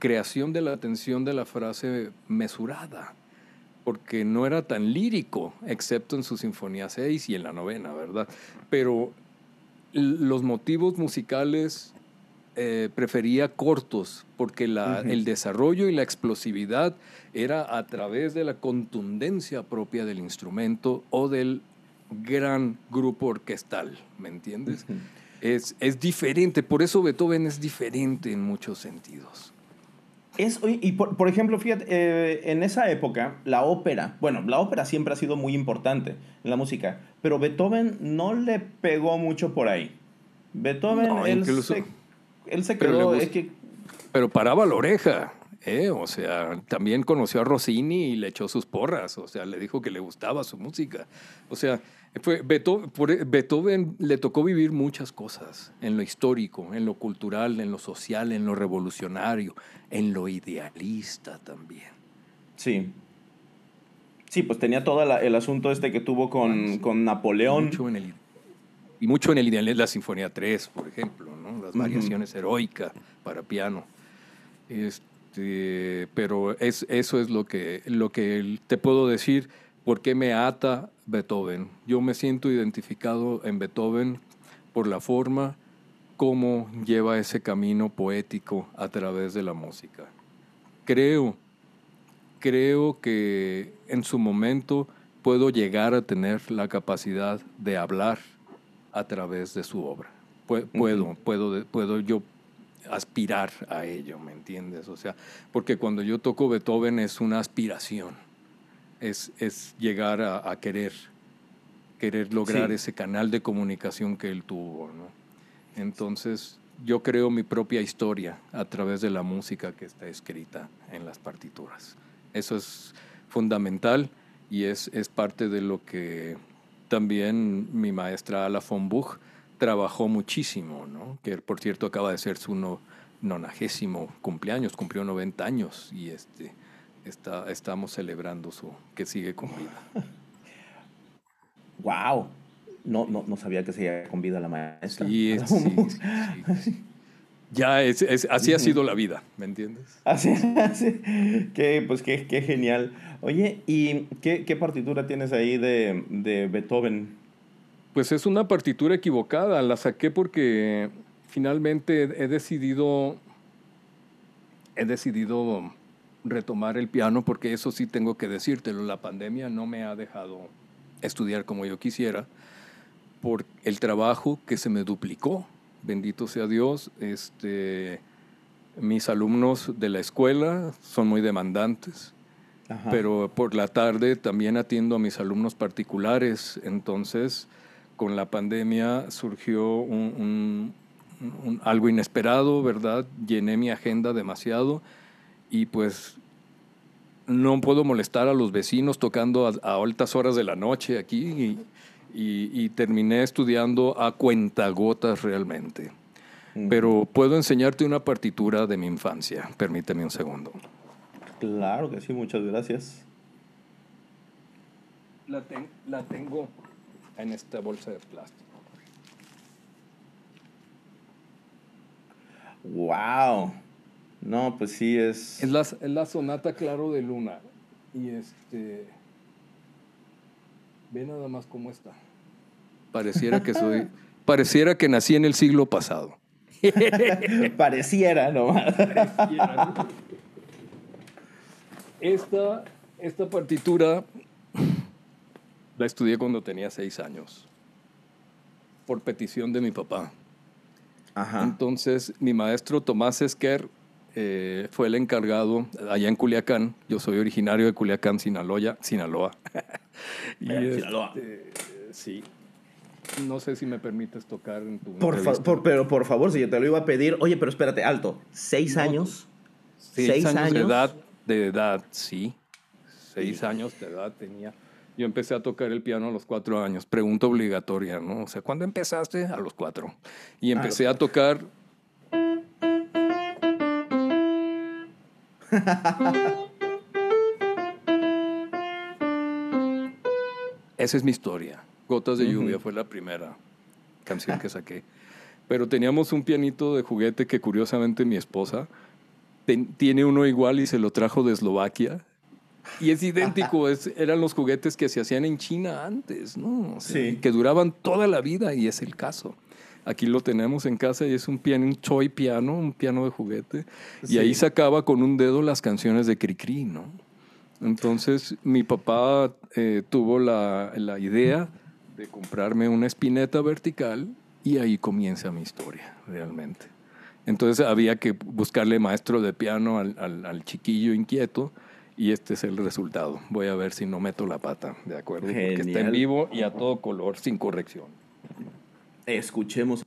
creación de la tensión de la frase mesurada, porque no era tan lírico, excepto en su Sinfonía 6 y en la novena, ¿verdad? Pero los motivos musicales eh, prefería cortos, porque la, el desarrollo y la explosividad era a través de la contundencia propia del instrumento o del gran grupo orquestal, ¿me entiendes? es, es diferente, por eso Beethoven es diferente en muchos sentidos. Es, y por, ejemplo, fíjate, eh, en esa época, la ópera, bueno, la ópera siempre ha sido muy importante en la música, pero Beethoven no le pegó mucho por ahí. Beethoven, él, se, él se quedó, es que... Pero paraba la oreja. ¿eh? O sea, también conoció a Rossini y le echó sus porras, o sea, le dijo que le gustaba su música. O sea, fue Beethoven, Beethoven le tocó vivir muchas cosas, en lo histórico, en lo cultural, en lo social, en lo revolucionario, en lo idealista también. Sí. Sí, pues tenía todo el asunto este que tuvo con, con Napoleón. y mucho en el ideal la Sinfonía 3, por ejemplo, ¿no? las variaciones heroicas para piano. Este, pero es, eso es lo que, lo que te puedo decir, por qué me ata Beethoven. Yo me siento identificado en Beethoven por la forma como lleva ese camino poético a través de la música. Creo, creo que en su momento puedo llegar a tener la capacidad de hablar a través de su obra. Puedo, puedo, puedo yo aspirar a ello, ¿me entiendes? O sea, porque cuando yo toco Beethoven es una aspiración, es, es llegar a, querer, querer lograr ese canal de comunicación que él tuvo, ¿no? Entonces, yo creo mi propia historia a través de la música que está escrita en las partituras. Eso es fundamental y es, es parte de lo que también mi maestra Ala von Buch trabajó muchísimo, ¿no? que por cierto acaba de ser su no, nonagésimo cumpleaños, cumplió 90 años y este, está, estamos celebrando su que sigue con vida. ¡Wow! No, no, no sabía que seguía con vida la maestra. Sí, sí, Ya, es, así ha sido la vida, ¿me entiendes? Así, así. Qué, pues qué, qué genial. Oye, ¿y qué, qué partitura tienes ahí de, de Beethoven? Pues es una partitura equivocada, la saqué porque finalmente he decidido, he decidido retomar el piano, porque eso sí tengo que decírtelo, la pandemia no me ha dejado estudiar como yo quisiera, por el trabajo que se me duplicó. Bendito sea Dios, este, mis alumnos de la escuela son muy demandantes, pero por la tarde también atiendo a mis alumnos particulares, entonces con la pandemia surgió un, algo inesperado, ¿verdad? Llené mi agenda demasiado y pues no puedo molestar a los vecinos tocando a, altas horas de la noche aquí y, terminé estudiando a cuentagotas realmente. Pero puedo enseñarte una partitura de mi infancia. Permíteme un segundo. Claro que sí, muchas gracias. La, la tengo en esta bolsa de plástico. Wow. No, pues sí es. Es la, es la sonata Claro de Luna. Y este. Ve nada más cómo está. Pareciera que soy. pareciera que nací en el siglo pasado. pareciera nomás. Esta, esta partitura la estudié cuando tenía seis años, por petición de mi papá. Entonces, mi maestro Tomás Esquer eh, fue el encargado allá en Culiacán. Yo soy originario de Culiacán, Sinaloa. Sinaloa. y este, sí. No sé si me permites tocar en tu. Por pero por favor, si yo te lo iba a pedir. Oye, pero espérate, alto. ¿Seis años? Seis, años, de edad, de edad, sí. Seis años de edad tenía. Yo empecé a tocar el piano a los cuatro años. Pregunta obligatoria, ¿no? O sea, ¿cuándo empezaste? A los cuatro. Y empecé a tocar Esa es mi historia. Gotas de lluvia fue la primera canción que saqué. Pero teníamos un pianito de juguete que curiosamente mi esposa tiene uno igual y se lo trajo de Eslovaquia. Y es idéntico, eran los juguetes que se hacían en China antes, ¿no? sí. Que duraban toda la vida y es el caso. Aquí lo tenemos en casa y es un piano, un toy piano, un piano de juguete. Y ahí sacaba con un dedo las canciones de Cricri, ¿no? Entonces mi papá eh, tuvo la, la, idea de comprarme una espineta vertical y ahí comienza mi historia, realmente. Entonces había que buscarle maestro de piano al, al, chiquillo inquieto y este es el resultado. Voy a ver si no meto la pata, ¿de acuerdo? Porque está en vivo y a todo color, sin corrección. Escuchemos.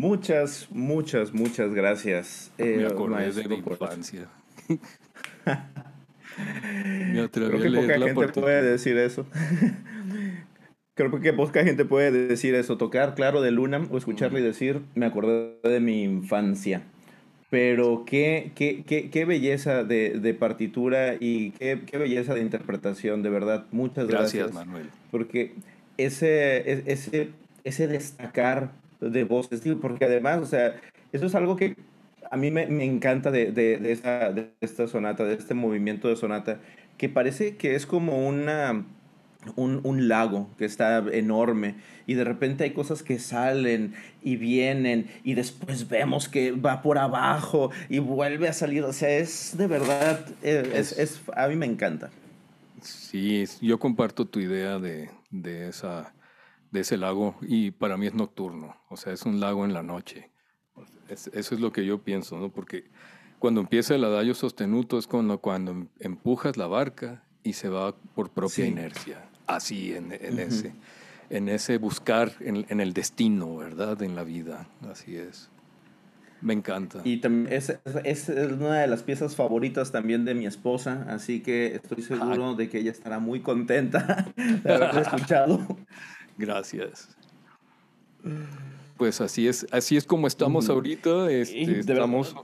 Muchas, muchas, muchas gracias. Me eh, acordé de mi infancia. Me Creo que poca gente puede decir eso. Creo que poca gente puede decir eso. Tocar, claro, de Luna o escucharle decir, me acordé de mi infancia. Pero qué, qué, qué, qué belleza de, de, partitura y qué, qué, belleza de interpretación, de verdad. Muchas gracias. Gracias, Manuel. Porque ese, ese, ese destacar de voces, porque además, o sea, eso es algo que a mí me, me encanta de, de, de, esta, de esta sonata, de este movimiento de sonata, que parece que es como una un, un, lago que está enorme y de repente hay cosas que salen y vienen y después vemos que va por abajo y vuelve a salir. O sea, es de verdad, eh, es, es, a mí me encanta. Sí, yo comparto tu idea de, de, esa, de ese lago y para mí es nocturno, o sea, es un lago en la noche. eso es lo que yo pienso, ¿no? Porque cuando empieza el adagio sostenuto es cuando, cuando empujas la barca y se va por propia inercia así en, ese, en ese buscar en, el destino, ¿verdad? En la vida, así es. Me encanta. Y también es, es, una de las piezas favoritas también de mi esposa, así que estoy seguro de que ella estará muy contenta de haberlo escuchado. Gracias. Pues así es, así es como estamos ahorita. Este, estamos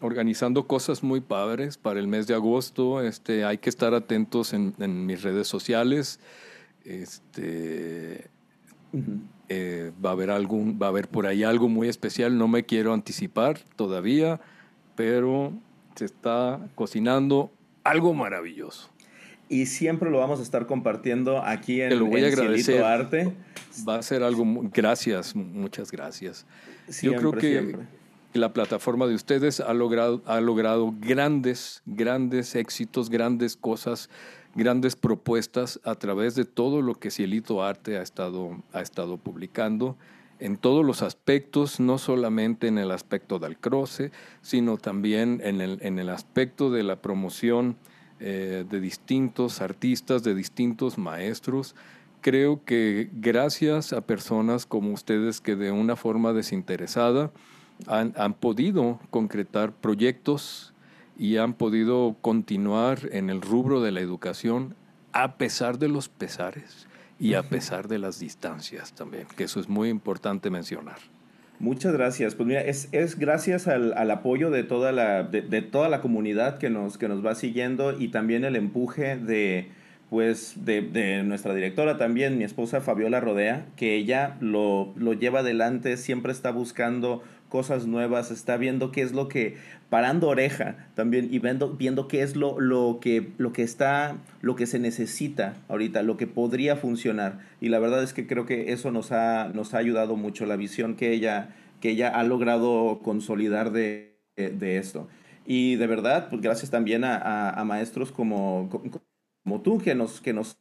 organizando cosas muy padres para el mes de agosto. Este, hay que estar atentos en, mis redes sociales. Este, eh, va a haber algún, va a haber por ahí algo muy especial. No me quiero anticipar todavía, pero se está cocinando algo maravilloso. Y siempre lo vamos a estar compartiendo aquí en, Te lo voy a agradecer. Arte. Va a ser algo. Gracias, muchas gracias. Yo creo que siempre la plataforma de ustedes ha logrado, ha logrado grandes, grandes éxitos, grandes cosas, grandes propuestas a través de todo lo que Cielito Arte ha estado, ha estado publicando en todos los aspectos, no solamente en el aspecto del croce, sino también en el, en el aspecto de la promoción eh, de distintos artistas, de distintos maestros. Creo que gracias a personas como ustedes que de una forma desinteresada, han, podido concretar proyectos y han podido continuar en el rubro de la educación a pesar de los pesares y a pesar de las distancias también, que eso es muy importante mencionar. Muchas gracias. Pues mira, es, es gracias al, al, apoyo de toda, la, de, toda la comunidad que nos, que nos va siguiendo y también el empuje de, pues, de, de, nuestra directora también, mi esposa Fabiola Rodea, que ella lo, lo lleva adelante, siempre está buscando cosas nuevas, está viendo qué es lo que, parando oreja también y viendo, viendo qué es lo, lo, que, lo que está, lo que se necesita ahorita, lo que podría funcionar. Y la verdad es que creo que eso nos ha, nos ha ayudado mucho, la visión que ella, que ella ha logrado consolidar de, de, esto. Y de verdad, pues gracias también a, a, maestros como, como tú que nos, que nos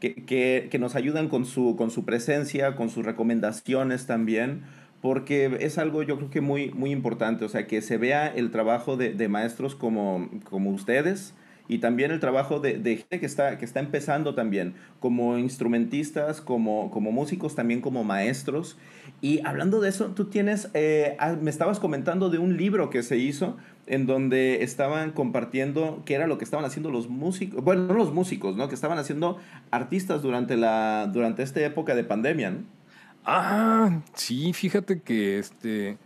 que, que, nos ayudan con su, con su presencia, con sus recomendaciones también, porque es algo yo creo que muy, muy importante, o sea, que se vea el trabajo de, de maestros como, como ustedes y también el trabajo de, de, gente que está, que está empezando también, como instrumentistas, como, como músicos, también como maestros. Y hablando de eso, tú tienes, eh, ah, me estabas comentando de un libro que se hizo en donde estaban compartiendo qué era lo que estaban haciendo los músicos, bueno, no los músicos, ¿no? Que estaban haciendo artistas durante, la, durante esta época de pandemia, ¿no? Ah, sí, fíjate que este,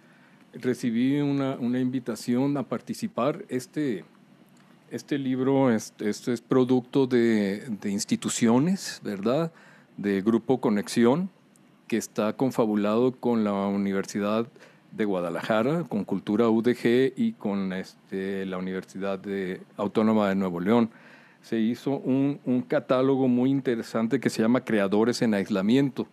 recibí una, una invitación a participar. Este, este libro este, es producto de, de, instituciones, ¿verdad? De Grupo Conexión, que está confabulado con la Universidad de Guadalajara, con Cultura UDG y con este, la Universidad Autónoma de Nuevo León. Se hizo un, un catálogo muy interesante que se llama Creadores en Aislamiento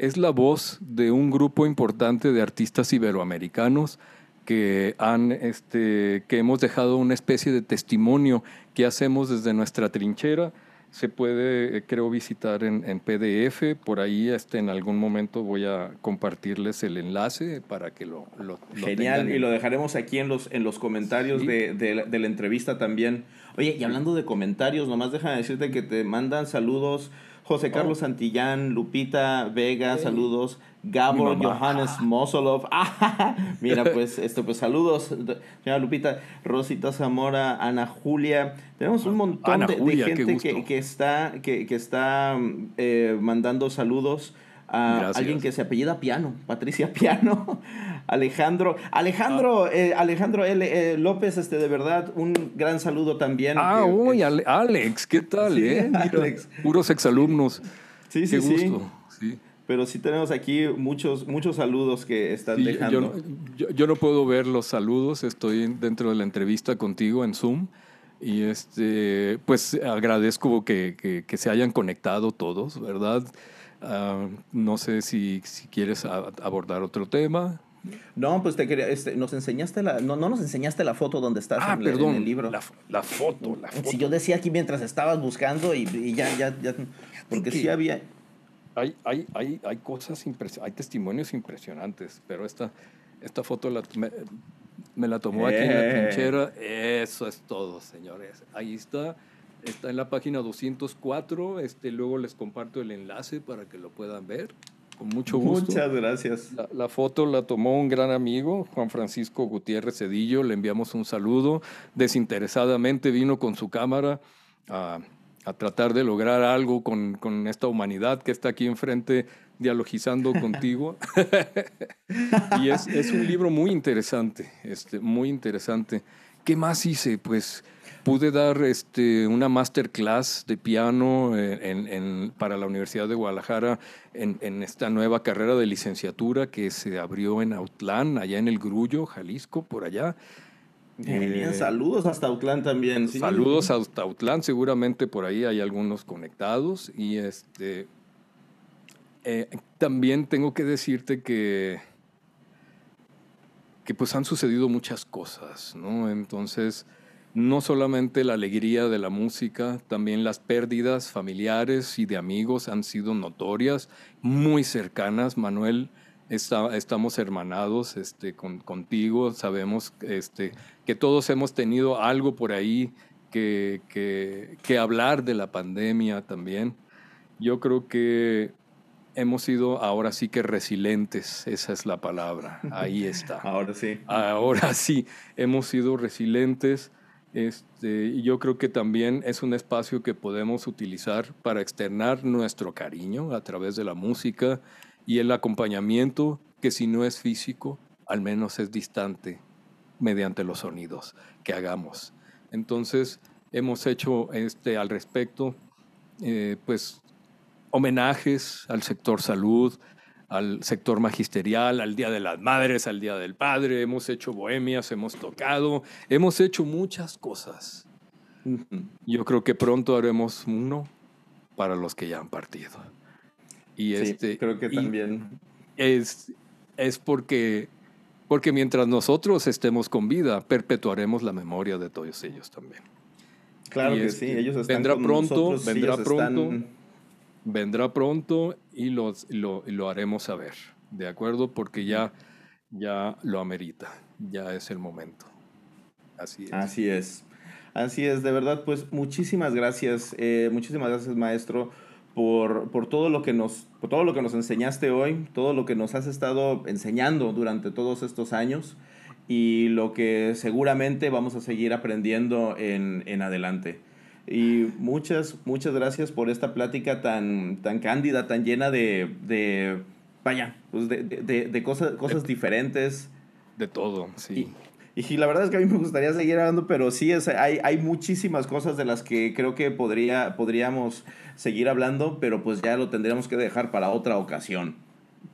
es la voz de un grupo importante de artistas iberoamericanos que, han, este, que hemos dejado una especie de testimonio que hacemos desde nuestra trinchera. Se puede, eh, creo, visitar en, PDF. Por ahí este, en algún momento voy a compartirles el enlace para que lo, lo, Genial, y lo dejaremos aquí en los, en los comentarios de, de, de, la entrevista también. Oye, y hablando de comentarios, nomás déjame decirte que te mandan saludos José Carlos Santillán, Lupita Vega, saludos. Gabor Johannes Mosolov. Ah, mira, pues, esto, pues saludos, señora Lupita, Rosita Zamora, Ana Julia. Tenemos un montón de, gente que, que, está, que, que está eh, mandando saludos a alguien que se apellida Piano, Patricia Piano, Alejandro, Alejandro, ah. eh, Alejandro L. Eh, López, este, de verdad, un gran saludo también. Ah, uy, Alex, ¿qué tal? eh? Alex. Puros exalumnos. Sí, sí, sí. Pero sí tenemos aquí muchos, muchos saludos que están dejando. Yo no, puedo ver los saludos, estoy dentro de la entrevista contigo en Zoom. Y este, pues agradezco que, que se hayan conectado todos, ¿verdad? Ah, no sé si, si quieres abordar otro tema. No, pues te quería, este, nos enseñaste la, no, no nos enseñaste la foto donde estás ah, en, perdón, el libro. La, la, foto, la foto. Si yo decía aquí mientras estabas buscando y, y ya, ya, ya, porque sí había. Hay, hay, hay, hay cosas hay testimonios impresionantes, pero esta, esta foto la, me, la tomó aquí en la eh. trinchera. Eso es todo, señores. Ahí está. Está en la página 204. Este, luego les comparto el enlace para que lo puedan ver. Con mucho gusto. Muchas gracias. La, foto la tomó un gran amigo, Juan Francisco Gutiérrez Cedillo. Le enviamos un saludo. Desinteresadamente vino con su cámara a, a tratar de lograr algo con, con, esta humanidad que está aquí enfrente dialogizando contigo. y es, es, un libro muy interesante, este, muy interesante. ¿Qué más hice? Pues Pude dar este, una masterclass de piano en, para la Universidad de Guadalajara en, esta nueva carrera de licenciatura que se abrió en Autlán, allá en el Grullo, Jalisco, por allá. Eh, saludos hasta Autlán también. Saludos hasta Autlán, seguramente por ahí hay algunos conectados. Y este, eh, también tengo que decirte que, que pues han sucedido muchas cosas, ¿no? Entonces no solamente la alegría de la música, también las pérdidas familiares y de amigos han sido notorias, muy cercanas. Manuel, estamos hermanados este, contigo, sabemos este, que todos hemos tenido algo por ahí que, que, hablar de la pandemia también. Yo creo que hemos sido ahora sí que resilientes, esa es la palabra, ahí está. ahora sí. Ahora sí, hemos sido resilientes este, yo creo que también es un espacio que podemos utilizar para externar nuestro cariño a través de la música y el acompañamiento, que si no es físico, al menos es distante mediante los sonidos que hagamos. Entonces, hemos hecho este, al respecto, eh, pues, homenajes al sector salud, al sector magisterial, al Día de las Madres, al Día del Padre, hemos hecho bohemias, hemos tocado, hemos hecho muchas cosas. Yo creo que pronto haremos uno para los que ya han partido. Y este, creo que también. Es, es porque, porque mientras nosotros estemos con vida, perpetuaremos la memoria de todos ellos también. Claro que sí, ellos están vendrá con pronto, nosotros, vendrá pronto vendrá pronto y lo, lo, haremos saber, ¿de acuerdo? Porque ya, ya lo amerita, ya es el momento. Así es. Así es. Así es, de verdad, pues muchísimas gracias, eh, muchísimas gracias maestro por, por, todo lo que nos, por todo lo que nos enseñaste hoy, todo lo que nos has estado enseñando durante todos estos años y lo que seguramente vamos a seguir aprendiendo en, en adelante. Y muchas, muchas gracias por esta plática tan, tan cándida, tan llena de, de vaya, pues de, de, de cosas, cosas diferentes. De todo, sí. Y, la verdad es que a mí me gustaría seguir hablando, pero sí, es, hay, hay muchísimas cosas de las que creo que podría, podríamos seguir hablando, pero pues ya lo tendríamos que dejar para otra ocasión.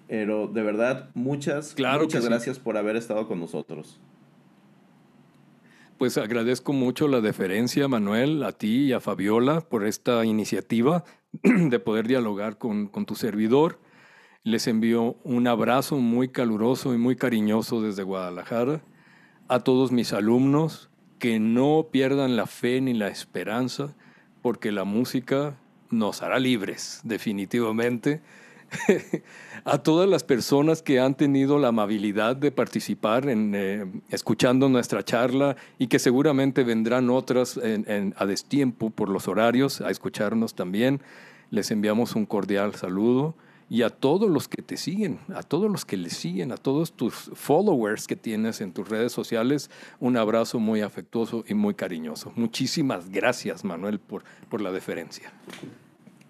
Pero de verdad, muchas, muchas gracias por haber estado con nosotros. Pues agradezco mucho la deferencia, Manuel, a ti y a Fabiola por esta iniciativa de poder dialogar con, tu servidor. Les envío un abrazo muy caluroso y muy cariñoso desde Guadalajara. A todos mis alumnos, que no pierdan la fe ni la esperanza, porque la música nos hará libres, definitivamente a todas las personas que han tenido la amabilidad de participar en eh, escuchando nuestra charla y que seguramente vendrán otras a destiempo por los horarios a escucharnos también. Les enviamos un cordial saludo y a todos los que te siguen, a todos los que le siguen, a todos tus followers que tienes en tus redes sociales, un abrazo muy afectuoso y muy cariñoso. Muchísimas gracias, Manuel, por, por la deferencia.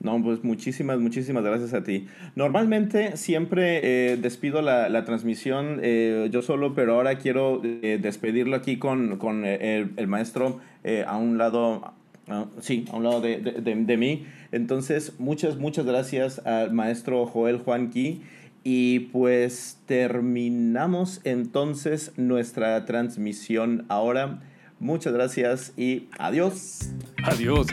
No, pues muchísimas, muchísimas gracias a ti. Normalmente siempre eh, despido la, transmisión eh, yo solo, pero ahora quiero eh, despedirlo aquí con, con el, el, maestro a un lado, sí, a un lado de, de, de, mí. Entonces, muchas, muchas gracias al maestro Joel Juanqui. Y pues terminamos entonces nuestra transmisión ahora. Muchas gracias y adiós. Adiós.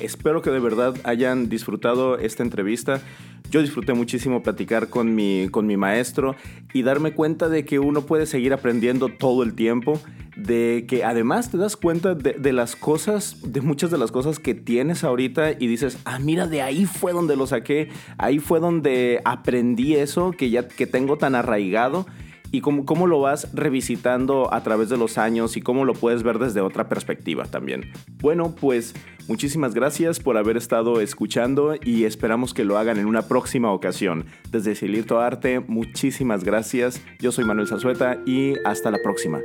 Espero que de verdad hayan disfrutado esta entrevista. Yo disfruté muchísimo platicar con mi, con mi maestro y darme cuenta de que uno puede seguir aprendiendo todo el tiempo, de que además te das cuenta de, las cosas, de muchas de las cosas que tienes ahorita y dices, ah, mira, de ahí fue donde lo saqué, ahí fue donde aprendí eso que ya que tengo tan arraigado y cómo, cómo, lo vas revisitando a través de los años y cómo lo puedes ver desde otra perspectiva también. Bueno, pues muchísimas gracias por haber estado escuchando y esperamos que lo hagan en una próxima ocasión. Desde Silito Arte, muchísimas gracias. Yo soy Manuel Zazueta y hasta la próxima.